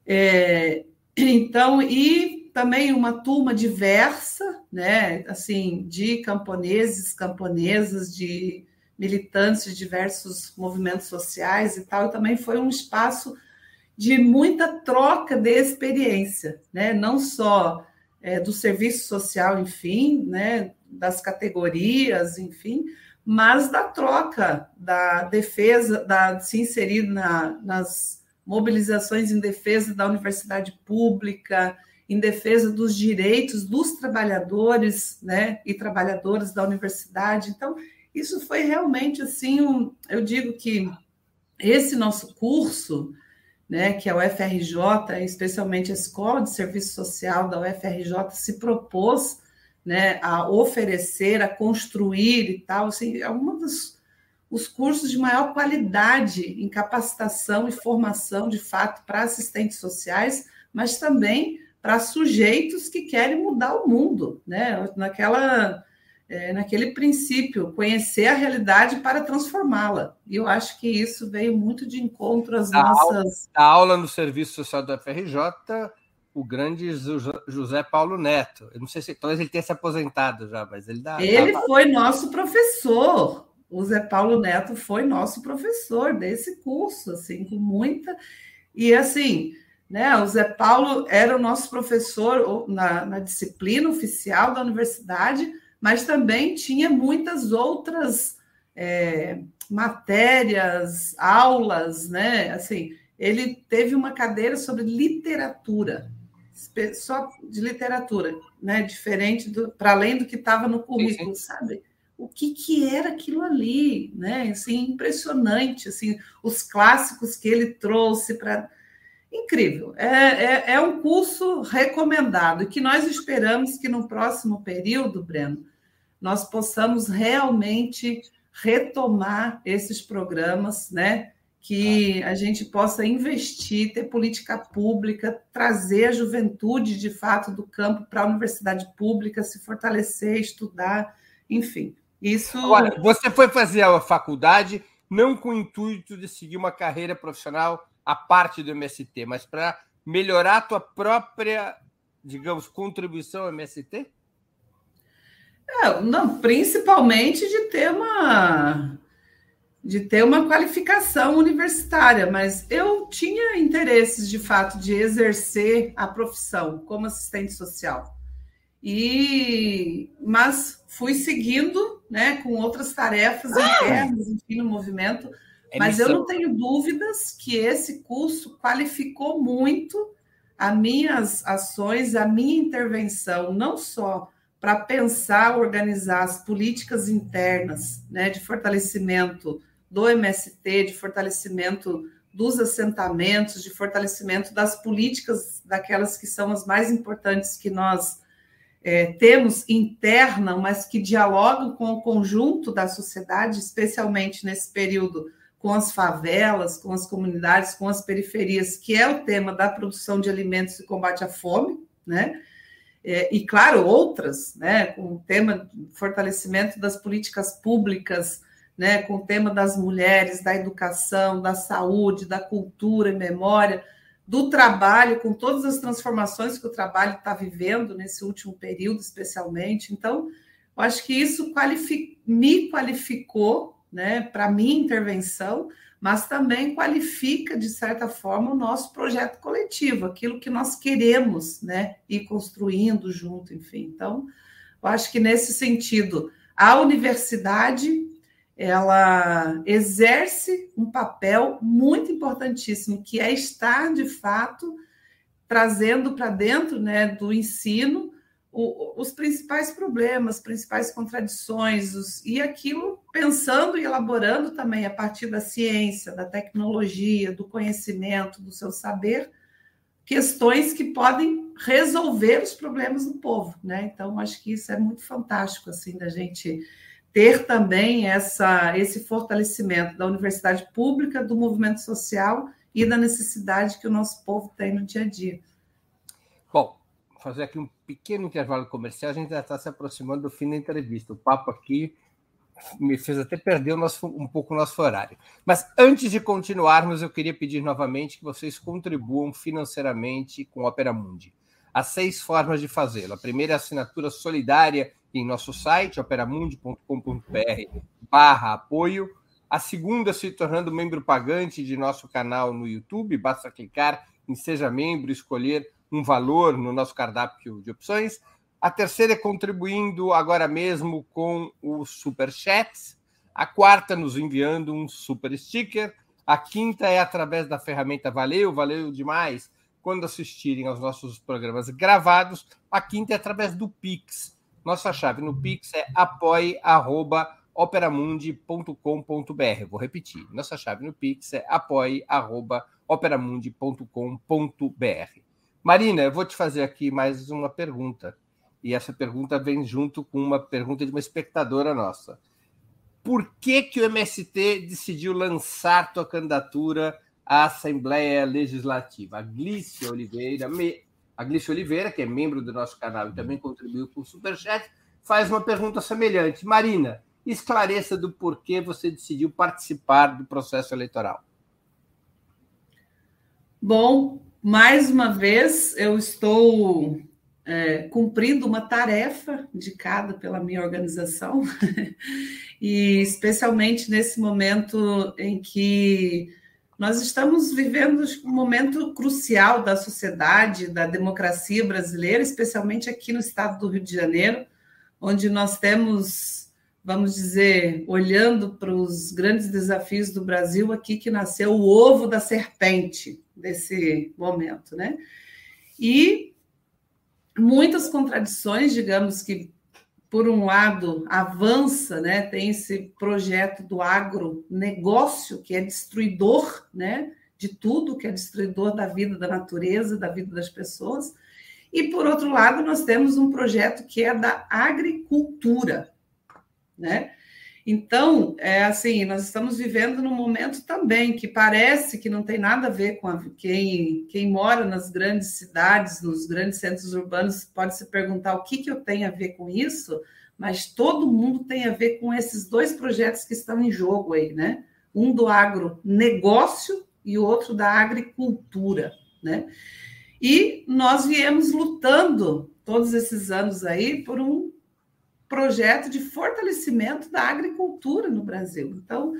É, então, e também uma turma diversa, né, assim, de camponeses, camponesas, de militantes de diversos movimentos sociais e tal, e também foi um espaço de muita troca de experiência, né? não só é, do serviço social, enfim, né? das categorias, enfim, mas da troca, da defesa, da se inserir na, nas mobilizações em defesa da universidade pública, em defesa dos direitos dos trabalhadores né, e trabalhadoras da universidade. Então, isso foi realmente assim, um, eu digo que esse nosso curso, né, que é o FRJ, especialmente a Escola de Serviço Social da UFRJ, se propôs né, a oferecer, a construir e tal, assim, é um dos os cursos de maior qualidade em capacitação e formação, de fato, para assistentes sociais, mas também para sujeitos que querem mudar o mundo, né? Naquela é, naquele princípio, conhecer a realidade para transformá-la. E eu acho que isso veio muito de encontro às da nossas. A aula no Serviço Social da FRJ, o grande José Paulo Neto. Eu não sei se talvez ele tenha se aposentado já, mas ele dá. Ele dá... foi nosso professor. O Zé Paulo Neto foi nosso professor desse curso, assim, com muita. E assim, né? O Zé Paulo era o nosso professor na, na disciplina oficial da universidade mas também tinha muitas outras é, matérias, aulas, né? Assim, ele teve uma cadeira sobre literatura, só de literatura, né? Diferente do, para além do que estava no currículo, sim, sim. sabe? O que, que era aquilo ali, né? Assim, impressionante, assim, os clássicos que ele trouxe para incrível. É, é, é, um curso recomendado que nós esperamos que no próximo período, Breno, nós possamos realmente retomar esses programas, né? Que a gente possa investir, ter política pública, trazer a juventude de fato do campo para a universidade pública, se fortalecer, estudar, enfim. Isso. Agora, você foi fazer a faculdade não com o intuito de seguir uma carreira profissional à parte do MST, mas para melhorar a tua própria, digamos, contribuição ao MST? É, não, principalmente de ter uma de ter uma qualificação universitária, mas eu tinha interesses de fato de exercer a profissão como assistente social. E mas fui seguindo, né, com outras tarefas ah! internas, enfim, no movimento, é mas eu não tenho dúvidas que esse curso qualificou muito as minhas ações, a minha intervenção, não só para pensar, organizar as políticas internas né, de fortalecimento do MST, de fortalecimento dos assentamentos, de fortalecimento das políticas, daquelas que são as mais importantes que nós é, temos interna, mas que dialogam com o conjunto da sociedade, especialmente nesse período com as favelas, com as comunidades, com as periferias, que é o tema da produção de alimentos e combate à fome, né? É, e, claro, outras, né? Com o tema fortalecimento das políticas públicas, né? Com o tema das mulheres, da educação, da saúde, da cultura e memória, do trabalho, com todas as transformações que o trabalho está vivendo nesse último período, especialmente. Então, eu acho que isso qualific... me qualificou né, para minha intervenção, mas também qualifica, de certa forma, o nosso projeto coletivo, aquilo que nós queremos né, ir construindo junto, enfim. Então, eu acho que nesse sentido, a universidade ela exerce um papel muito importantíssimo, que é estar, de fato, trazendo para dentro né, do ensino o, os principais problemas, as principais contradições, os, e aquilo pensando e elaborando também a partir da ciência, da tecnologia, do conhecimento, do seu saber, questões que podem resolver os problemas do povo, né? Então, acho que isso é muito fantástico, assim, da gente ter também essa, esse fortalecimento da universidade pública, do movimento social e da necessidade que o nosso povo tem no dia a dia. Fazer aqui um pequeno intervalo comercial, a gente já está se aproximando do fim da entrevista. O papo aqui me fez até perder nosso, um pouco o nosso horário. Mas antes de continuarmos, eu queria pedir novamente que vocês contribuam financeiramente com Opera Mundi. Há seis formas de fazê-lo. A primeira é a assinatura solidária em nosso site, operamundi.com.br barra apoio. A segunda, se tornando membro pagante de nosso canal no YouTube, basta clicar em Seja Membro escolher um valor no nosso cardápio de opções. A terceira é contribuindo agora mesmo com o Super Chats. A quarta, nos enviando um super sticker. A quinta é através da ferramenta Valeu, valeu demais quando assistirem aos nossos programas gravados. A quinta é através do Pix. Nossa chave no Pix é apoie.operamundi.com.br. Vou repetir. Nossa chave no Pix é apoie.operamundi.com.br. Marina, eu vou te fazer aqui mais uma pergunta. E essa pergunta vem junto com uma pergunta de uma espectadora nossa. Por que, que o MST decidiu lançar tua candidatura à Assembleia Legislativa? A Glícia Oliveira, me, a Glícia Oliveira, que é membro do nosso canal e também contribuiu com o Superchat, faz uma pergunta semelhante. Marina, esclareça do porquê você decidiu participar do processo eleitoral. Bom, mais uma vez eu estou é, cumprindo uma tarefa indicada pela minha organização, e especialmente nesse momento em que nós estamos vivendo um momento crucial da sociedade, da democracia brasileira, especialmente aqui no estado do Rio de Janeiro, onde nós temos, vamos dizer, olhando para os grandes desafios do Brasil, aqui que nasceu o ovo da serpente desse momento, né? E muitas contradições, digamos que por um lado, avança, né, tem esse projeto do agronegócio, que é destruidor né, de tudo, que é destruidor da vida da natureza, da vida das pessoas. E, por outro lado, nós temos um projeto que é da agricultura. Né? Então, é assim, nós estamos vivendo num momento também que parece que não tem nada a ver com a, quem, quem mora nas grandes cidades, nos grandes centros urbanos, pode se perguntar o que, que eu tenho a ver com isso, mas todo mundo tem a ver com esses dois projetos que estão em jogo aí, né? Um do agronegócio e o outro da agricultura, né? E nós viemos lutando todos esses anos aí por um projeto de fortalecimento da agricultura no Brasil. Então,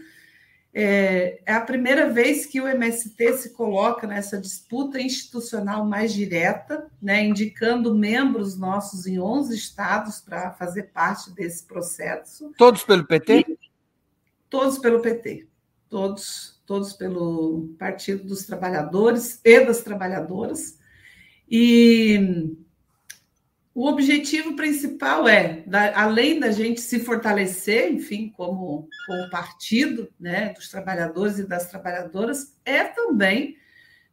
é, é, a primeira vez que o MST se coloca nessa disputa institucional mais direta, né, indicando membros nossos em 11 estados para fazer parte desse processo. Todos pelo PT? E, todos pelo PT. Todos, todos pelo Partido dos Trabalhadores e das Trabalhadoras. E o objetivo principal é, da, além da gente se fortalecer, enfim, como, como partido né, dos trabalhadores e das trabalhadoras, é também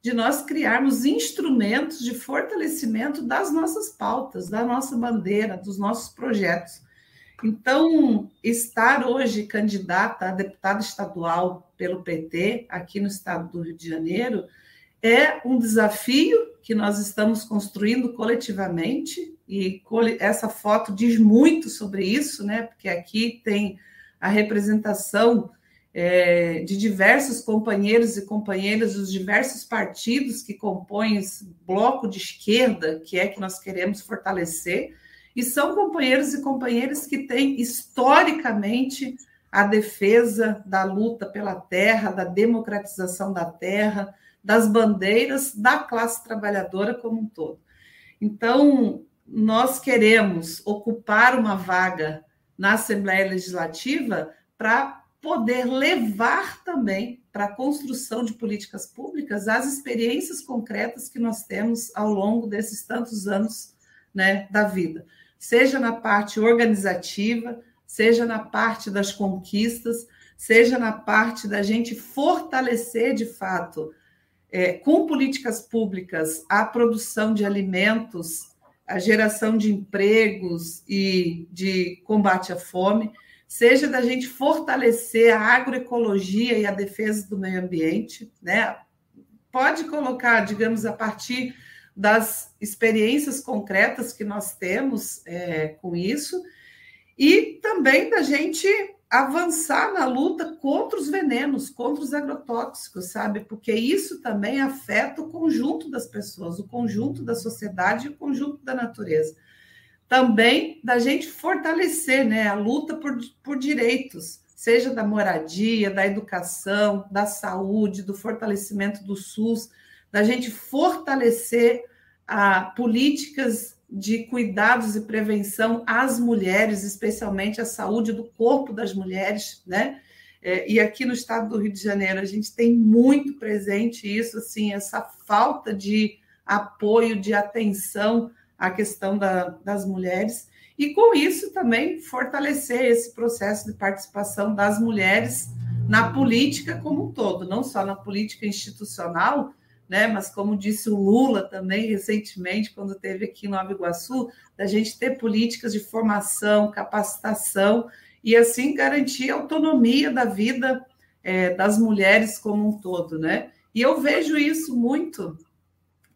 de nós criarmos instrumentos de fortalecimento das nossas pautas, da nossa bandeira, dos nossos projetos. Então, estar hoje candidata a deputada estadual pelo PT aqui no estado do Rio de Janeiro é um desafio que nós estamos construindo coletivamente e essa foto diz muito sobre isso, né? Porque aqui tem a representação é, de diversos companheiros e companheiras dos diversos partidos que compõem esse bloco de esquerda que é que nós queremos fortalecer e são companheiros e companheiras que têm historicamente a defesa da luta pela terra, da democratização da terra, das bandeiras da classe trabalhadora como um todo. Então, nós queremos ocupar uma vaga na Assembleia Legislativa para poder levar também para a construção de políticas públicas as experiências concretas que nós temos ao longo desses tantos anos né, da vida, seja na parte organizativa, seja na parte das conquistas, seja na parte da gente fortalecer de fato, é, com políticas públicas, a produção de alimentos, a geração de empregos e de combate à fome seja da gente fortalecer a agroecologia e a defesa do meio ambiente, né? Pode colocar, digamos, a partir das experiências concretas que nós temos é, com isso, e também da gente avançar na luta contra os venenos, contra os agrotóxicos, sabe? Porque isso também afeta o conjunto das pessoas, o conjunto da sociedade e o conjunto da natureza também da gente fortalecer né, a luta por, por direitos, seja da moradia, da educação, da saúde, do fortalecimento do SUS, da gente fortalecer a, políticas de cuidados e prevenção às mulheres, especialmente a saúde do corpo das mulheres, né? É, e aqui no estado do Rio de Janeiro a gente tem muito presente isso, assim, essa falta de apoio, de atenção a questão da, das mulheres, e com isso também fortalecer esse processo de participação das mulheres na política como um todo, não só na política institucional, né, mas como disse o Lula também recentemente, quando teve aqui em Nova Iguaçu, da gente ter políticas de formação, capacitação e assim garantir a autonomia da vida é, das mulheres como um todo, né? E eu vejo isso muito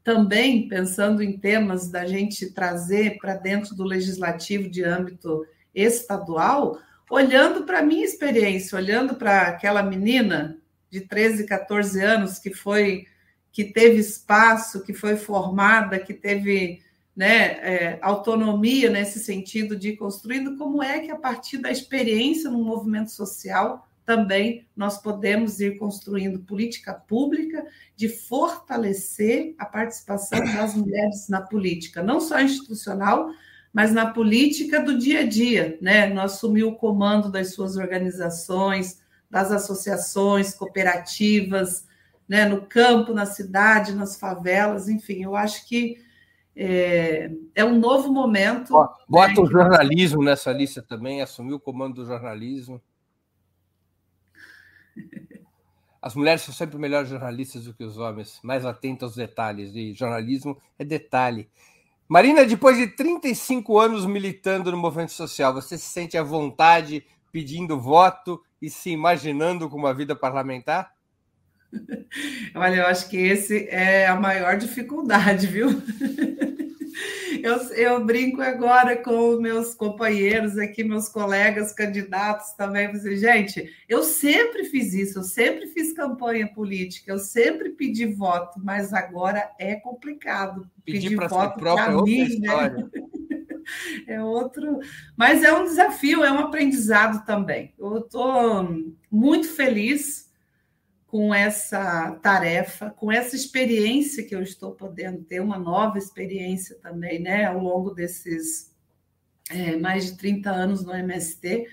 também pensando em temas da gente trazer para dentro do legislativo de âmbito estadual, olhando para a minha experiência, olhando para aquela menina de 13, 14 anos que foi que teve espaço, que foi formada, que teve né, é, autonomia nesse sentido de ir construindo, como é que a partir da experiência no movimento social também nós podemos ir construindo política pública de fortalecer a participação das mulheres na política, não só institucional, mas na política do dia a dia, né? No assumir o comando das suas organizações, das associações, cooperativas, né? no campo, na cidade, nas favelas, enfim, eu acho que é, é um novo momento. Bota né? o jornalismo nessa lista também, assumir o comando do jornalismo. As mulheres são sempre melhores jornalistas do que os homens, mais atentas aos detalhes, e jornalismo é detalhe. Marina, depois de 35 anos militando no movimento social, você se sente à vontade pedindo voto e se imaginando com uma vida parlamentar? Olha, eu acho que esse é a maior dificuldade, viu? Eu, eu brinco agora com meus companheiros aqui, meus colegas candidatos também. Assim, gente, eu sempre fiz isso, eu sempre fiz campanha política, eu sempre pedi voto, mas agora é complicado pedir, pedir voto para é mim, né? É outro, mas é um desafio, é um aprendizado também. Eu estou muito feliz com essa tarefa, com essa experiência que eu estou podendo ter, uma nova experiência também, né, ao longo desses é, mais de 30 anos no MST.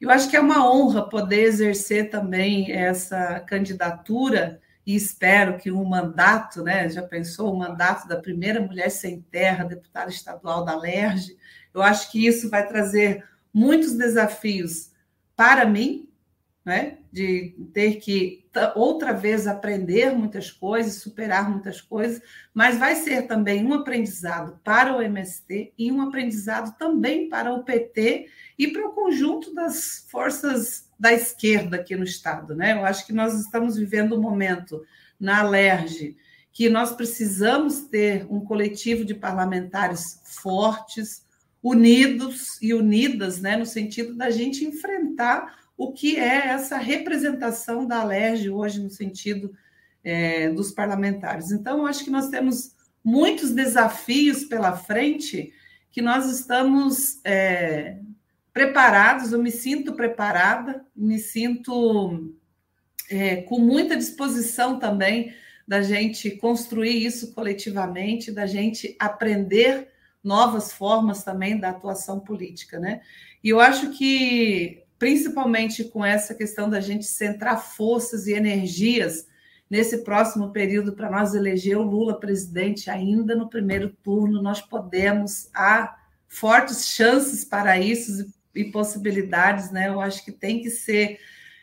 Eu acho que é uma honra poder exercer também essa candidatura e espero que um mandato, né, já pensou, o mandato da primeira mulher sem terra, deputada estadual da LERJ, eu acho que isso vai trazer muitos desafios para mim, né? de ter que outra vez aprender muitas coisas, superar muitas coisas, mas vai ser também um aprendizado para o MST e um aprendizado também para o PT e para o conjunto das forças da esquerda aqui no Estado. Né? Eu acho que nós estamos vivendo um momento na Alerj que nós precisamos ter um coletivo de parlamentares fortes, unidos e unidas, né, no sentido da gente enfrentar o que é essa representação da Alerj hoje no sentido é, dos parlamentares. Então, acho que nós temos muitos desafios pela frente que nós estamos é, preparados, eu me sinto preparada, me sinto é, com muita disposição também da gente construir isso coletivamente, da gente aprender novas formas também da atuação política, né? E eu acho que principalmente com essa questão da gente centrar forças e energias nesse próximo período para nós eleger o Lula presidente ainda no primeiro turno, nós podemos, há fortes chances para isso e possibilidades, né? Eu acho que tem que ser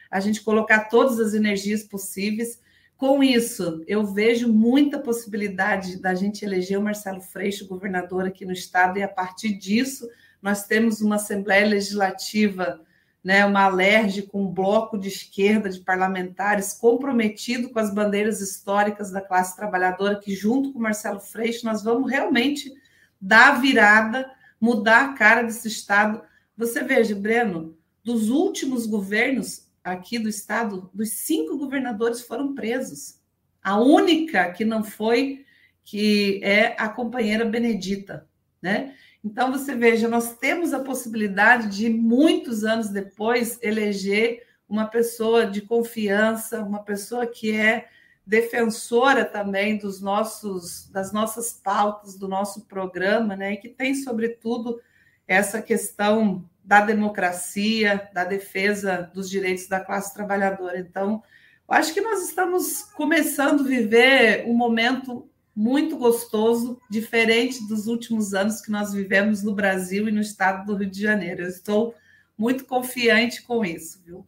a gente colocar todas as energias possíveis. Com isso, eu vejo muita possibilidade da gente eleger o Marcelo Freixo governador aqui no estado, e a partir disso, nós temos uma Assembleia Legislativa né, uma alerge com um bloco de esquerda de parlamentares comprometido com as bandeiras históricas da classe trabalhadora, que junto com Marcelo Freixo nós vamos realmente dar a virada, mudar a cara desse Estado. Você veja, Breno, dos últimos governos aqui do Estado, dos cinco governadores foram presos. A única que não foi, que é a companheira Benedita, né? Então, você veja, nós temos a possibilidade de, muitos anos depois, eleger uma pessoa de confiança, uma pessoa que é defensora também dos nossos, das nossas pautas, do nosso programa, né? E que tem, sobretudo, essa questão da democracia, da defesa dos direitos da classe trabalhadora. Então, acho que nós estamos começando a viver um momento muito gostoso, diferente dos últimos anos que nós vivemos no Brasil e no estado do Rio de Janeiro. Eu estou muito confiante com isso, viu?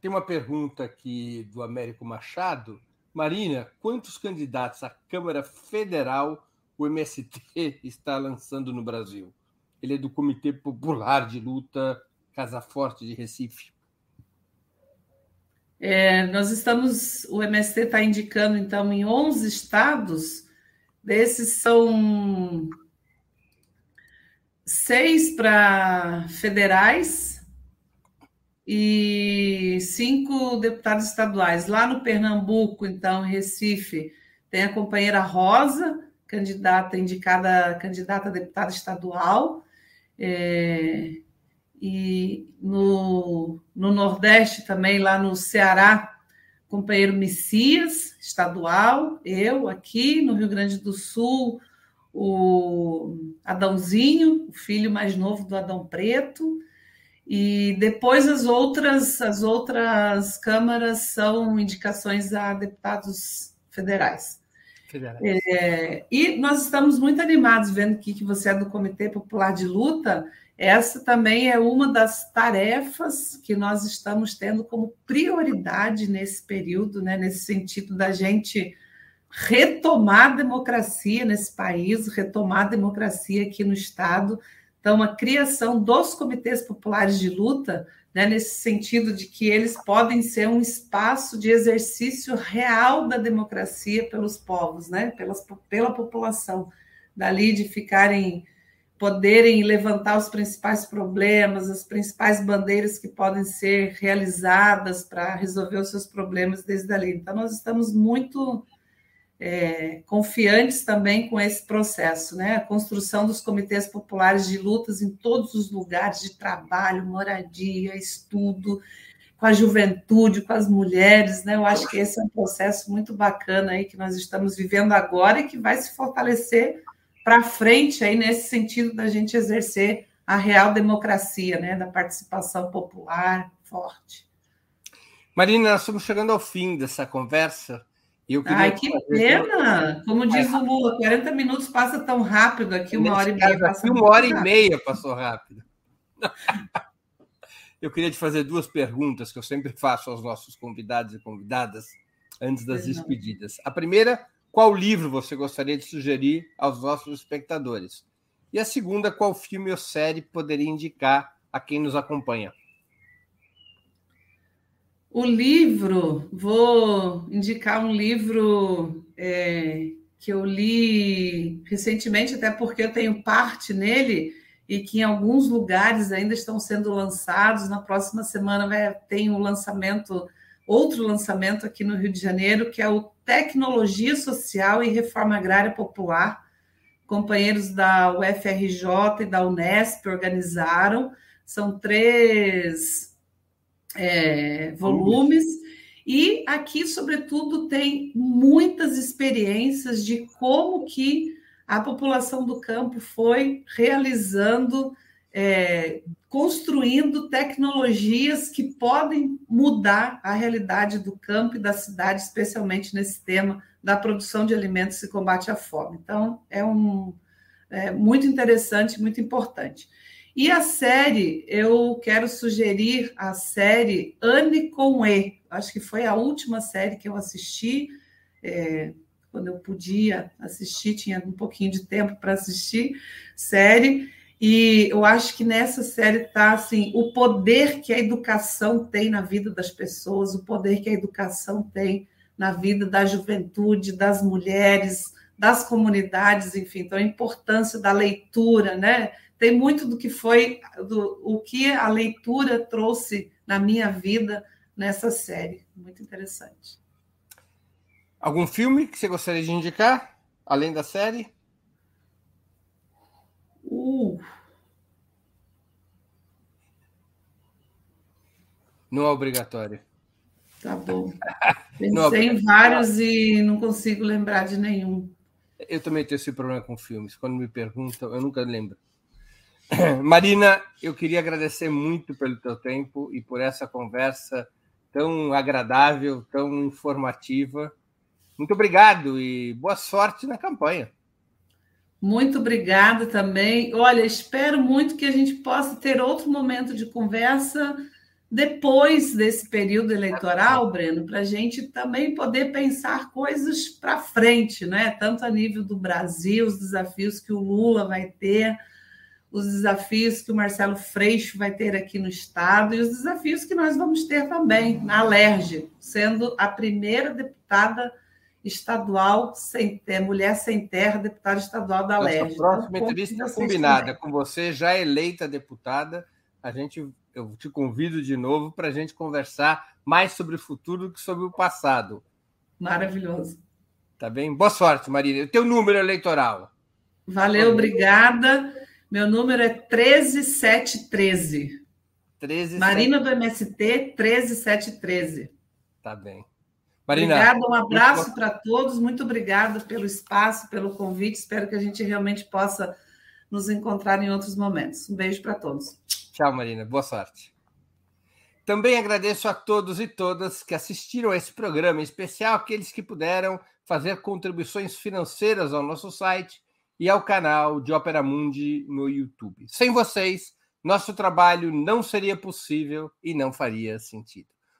Tem uma pergunta aqui do Américo Machado. Marina, quantos candidatos à Câmara Federal o MST está lançando no Brasil? Ele é do Comitê Popular de Luta Casa Forte de Recife. É, nós estamos, o MST está indicando, então, em 11 estados Desses são seis para federais e cinco deputados estaduais. Lá no Pernambuco, então, Recife, tem a companheira Rosa, candidata indicada candidata a deputada estadual. É, e no, no Nordeste também, lá no Ceará, companheiro Messias, estadual, eu aqui no Rio Grande do Sul, o Adãozinho, o filho mais novo do Adão Preto, e depois as outras as outras câmaras são indicações a deputados federais. federais. É, e nós estamos muito animados vendo que, que você é do Comitê Popular de Luta essa também é uma das tarefas que nós estamos tendo como prioridade nesse período, né? nesse sentido da gente retomar a democracia nesse país, retomar a democracia aqui no Estado. Então, a criação dos comitês populares de luta, né, nesse sentido de que eles podem ser um espaço de exercício real da democracia pelos povos, né, pela população, dali de ficarem poderem levantar os principais problemas, as principais bandeiras que podem ser realizadas para resolver os seus problemas desde ali. Então, nós estamos muito é, confiantes também com esse processo, né? A construção dos comitês populares de lutas em todos os lugares de trabalho, moradia, estudo, com a juventude, com as mulheres, né? Eu acho que esse é um processo muito bacana aí que nós estamos vivendo agora e que vai se fortalecer para frente aí nesse sentido da gente exercer a real democracia, né, da participação popular forte. Marina, nós estamos chegando ao fim dessa conversa. Eu Ai, que pena! Como diz o Lula, 40 minutos passa tão rápido aqui, uma hora e meia. Uma hora rápido. e meia passou rápido. eu queria te fazer duas perguntas que eu sempre faço aos nossos convidados e convidadas antes das despedidas. A primeira, qual livro você gostaria de sugerir aos nossos espectadores? E a segunda, qual filme ou série poderia indicar a quem nos acompanha? O livro, vou indicar um livro é, que eu li recentemente, até porque eu tenho parte nele e que em alguns lugares ainda estão sendo lançados. Na próxima semana vai ter um lançamento, outro lançamento aqui no Rio de Janeiro, que é o Tecnologia Social e Reforma Agrária Popular. Companheiros da UFRJ e da Unesp organizaram. São três é, volumes. E aqui, sobretudo, tem muitas experiências de como que a população do campo foi realizando, é, construindo tecnologias que podem mudar a realidade do campo e da cidade, especialmente nesse tema da produção de alimentos e combate à fome. Então, é um é, muito interessante, muito importante. E a série, eu quero sugerir a série Anne com E. Acho que foi a última série que eu assisti, é, quando eu podia assistir, tinha um pouquinho de tempo para assistir série. E eu acho que nessa série está assim, o poder que a educação tem na vida das pessoas, o poder que a educação tem na vida da juventude, das mulheres, das comunidades, enfim, então a importância da leitura, né? tem muito do que foi, do, o que a leitura trouxe na minha vida nessa série. Muito interessante. Algum filme que você gostaria de indicar, além da série? Uh. Não é obrigatório. Tá bom. Pensei em vários e não consigo lembrar de nenhum. Eu também tenho esse problema com filmes. Quando me perguntam, eu nunca lembro. Marina, eu queria agradecer muito pelo teu tempo e por essa conversa tão agradável, tão informativa. Muito obrigado e boa sorte na campanha. Muito obrigada também. Olha, espero muito que a gente possa ter outro momento de conversa depois desse período eleitoral, Breno, para a gente também poder pensar coisas para frente, né? Tanto a nível do Brasil, os desafios que o Lula vai ter os desafios que o Marcelo Freixo vai ter aqui no Estado e os desafios que nós vamos ter também na Alerj, sendo a primeira deputada estadual, sem ter, mulher sem terra, deputada estadual da Alerj. A próxima então, entrevista combinada também. com você, já eleita deputada. A gente, eu te convido de novo para a gente conversar mais sobre o futuro do que sobre o passado. Maravilhoso. Tá bem? Boa sorte, Marília. O teu número eleitoral. Valeu, obrigada. Meu número é 13713. 13, Marina do MST 13713. Tá bem. Marina. Obrigada, um abraço para todos. Muito obrigada pelo espaço, pelo convite. Espero que a gente realmente possa nos encontrar em outros momentos. Um beijo para todos. Tchau, Marina. Boa sorte. Também agradeço a todos e todas que assistiram a esse programa, em especial aqueles que puderam fazer contribuições financeiras ao nosso site e ao canal de Opera Mundi no YouTube. Sem vocês, nosso trabalho não seria possível e não faria sentido.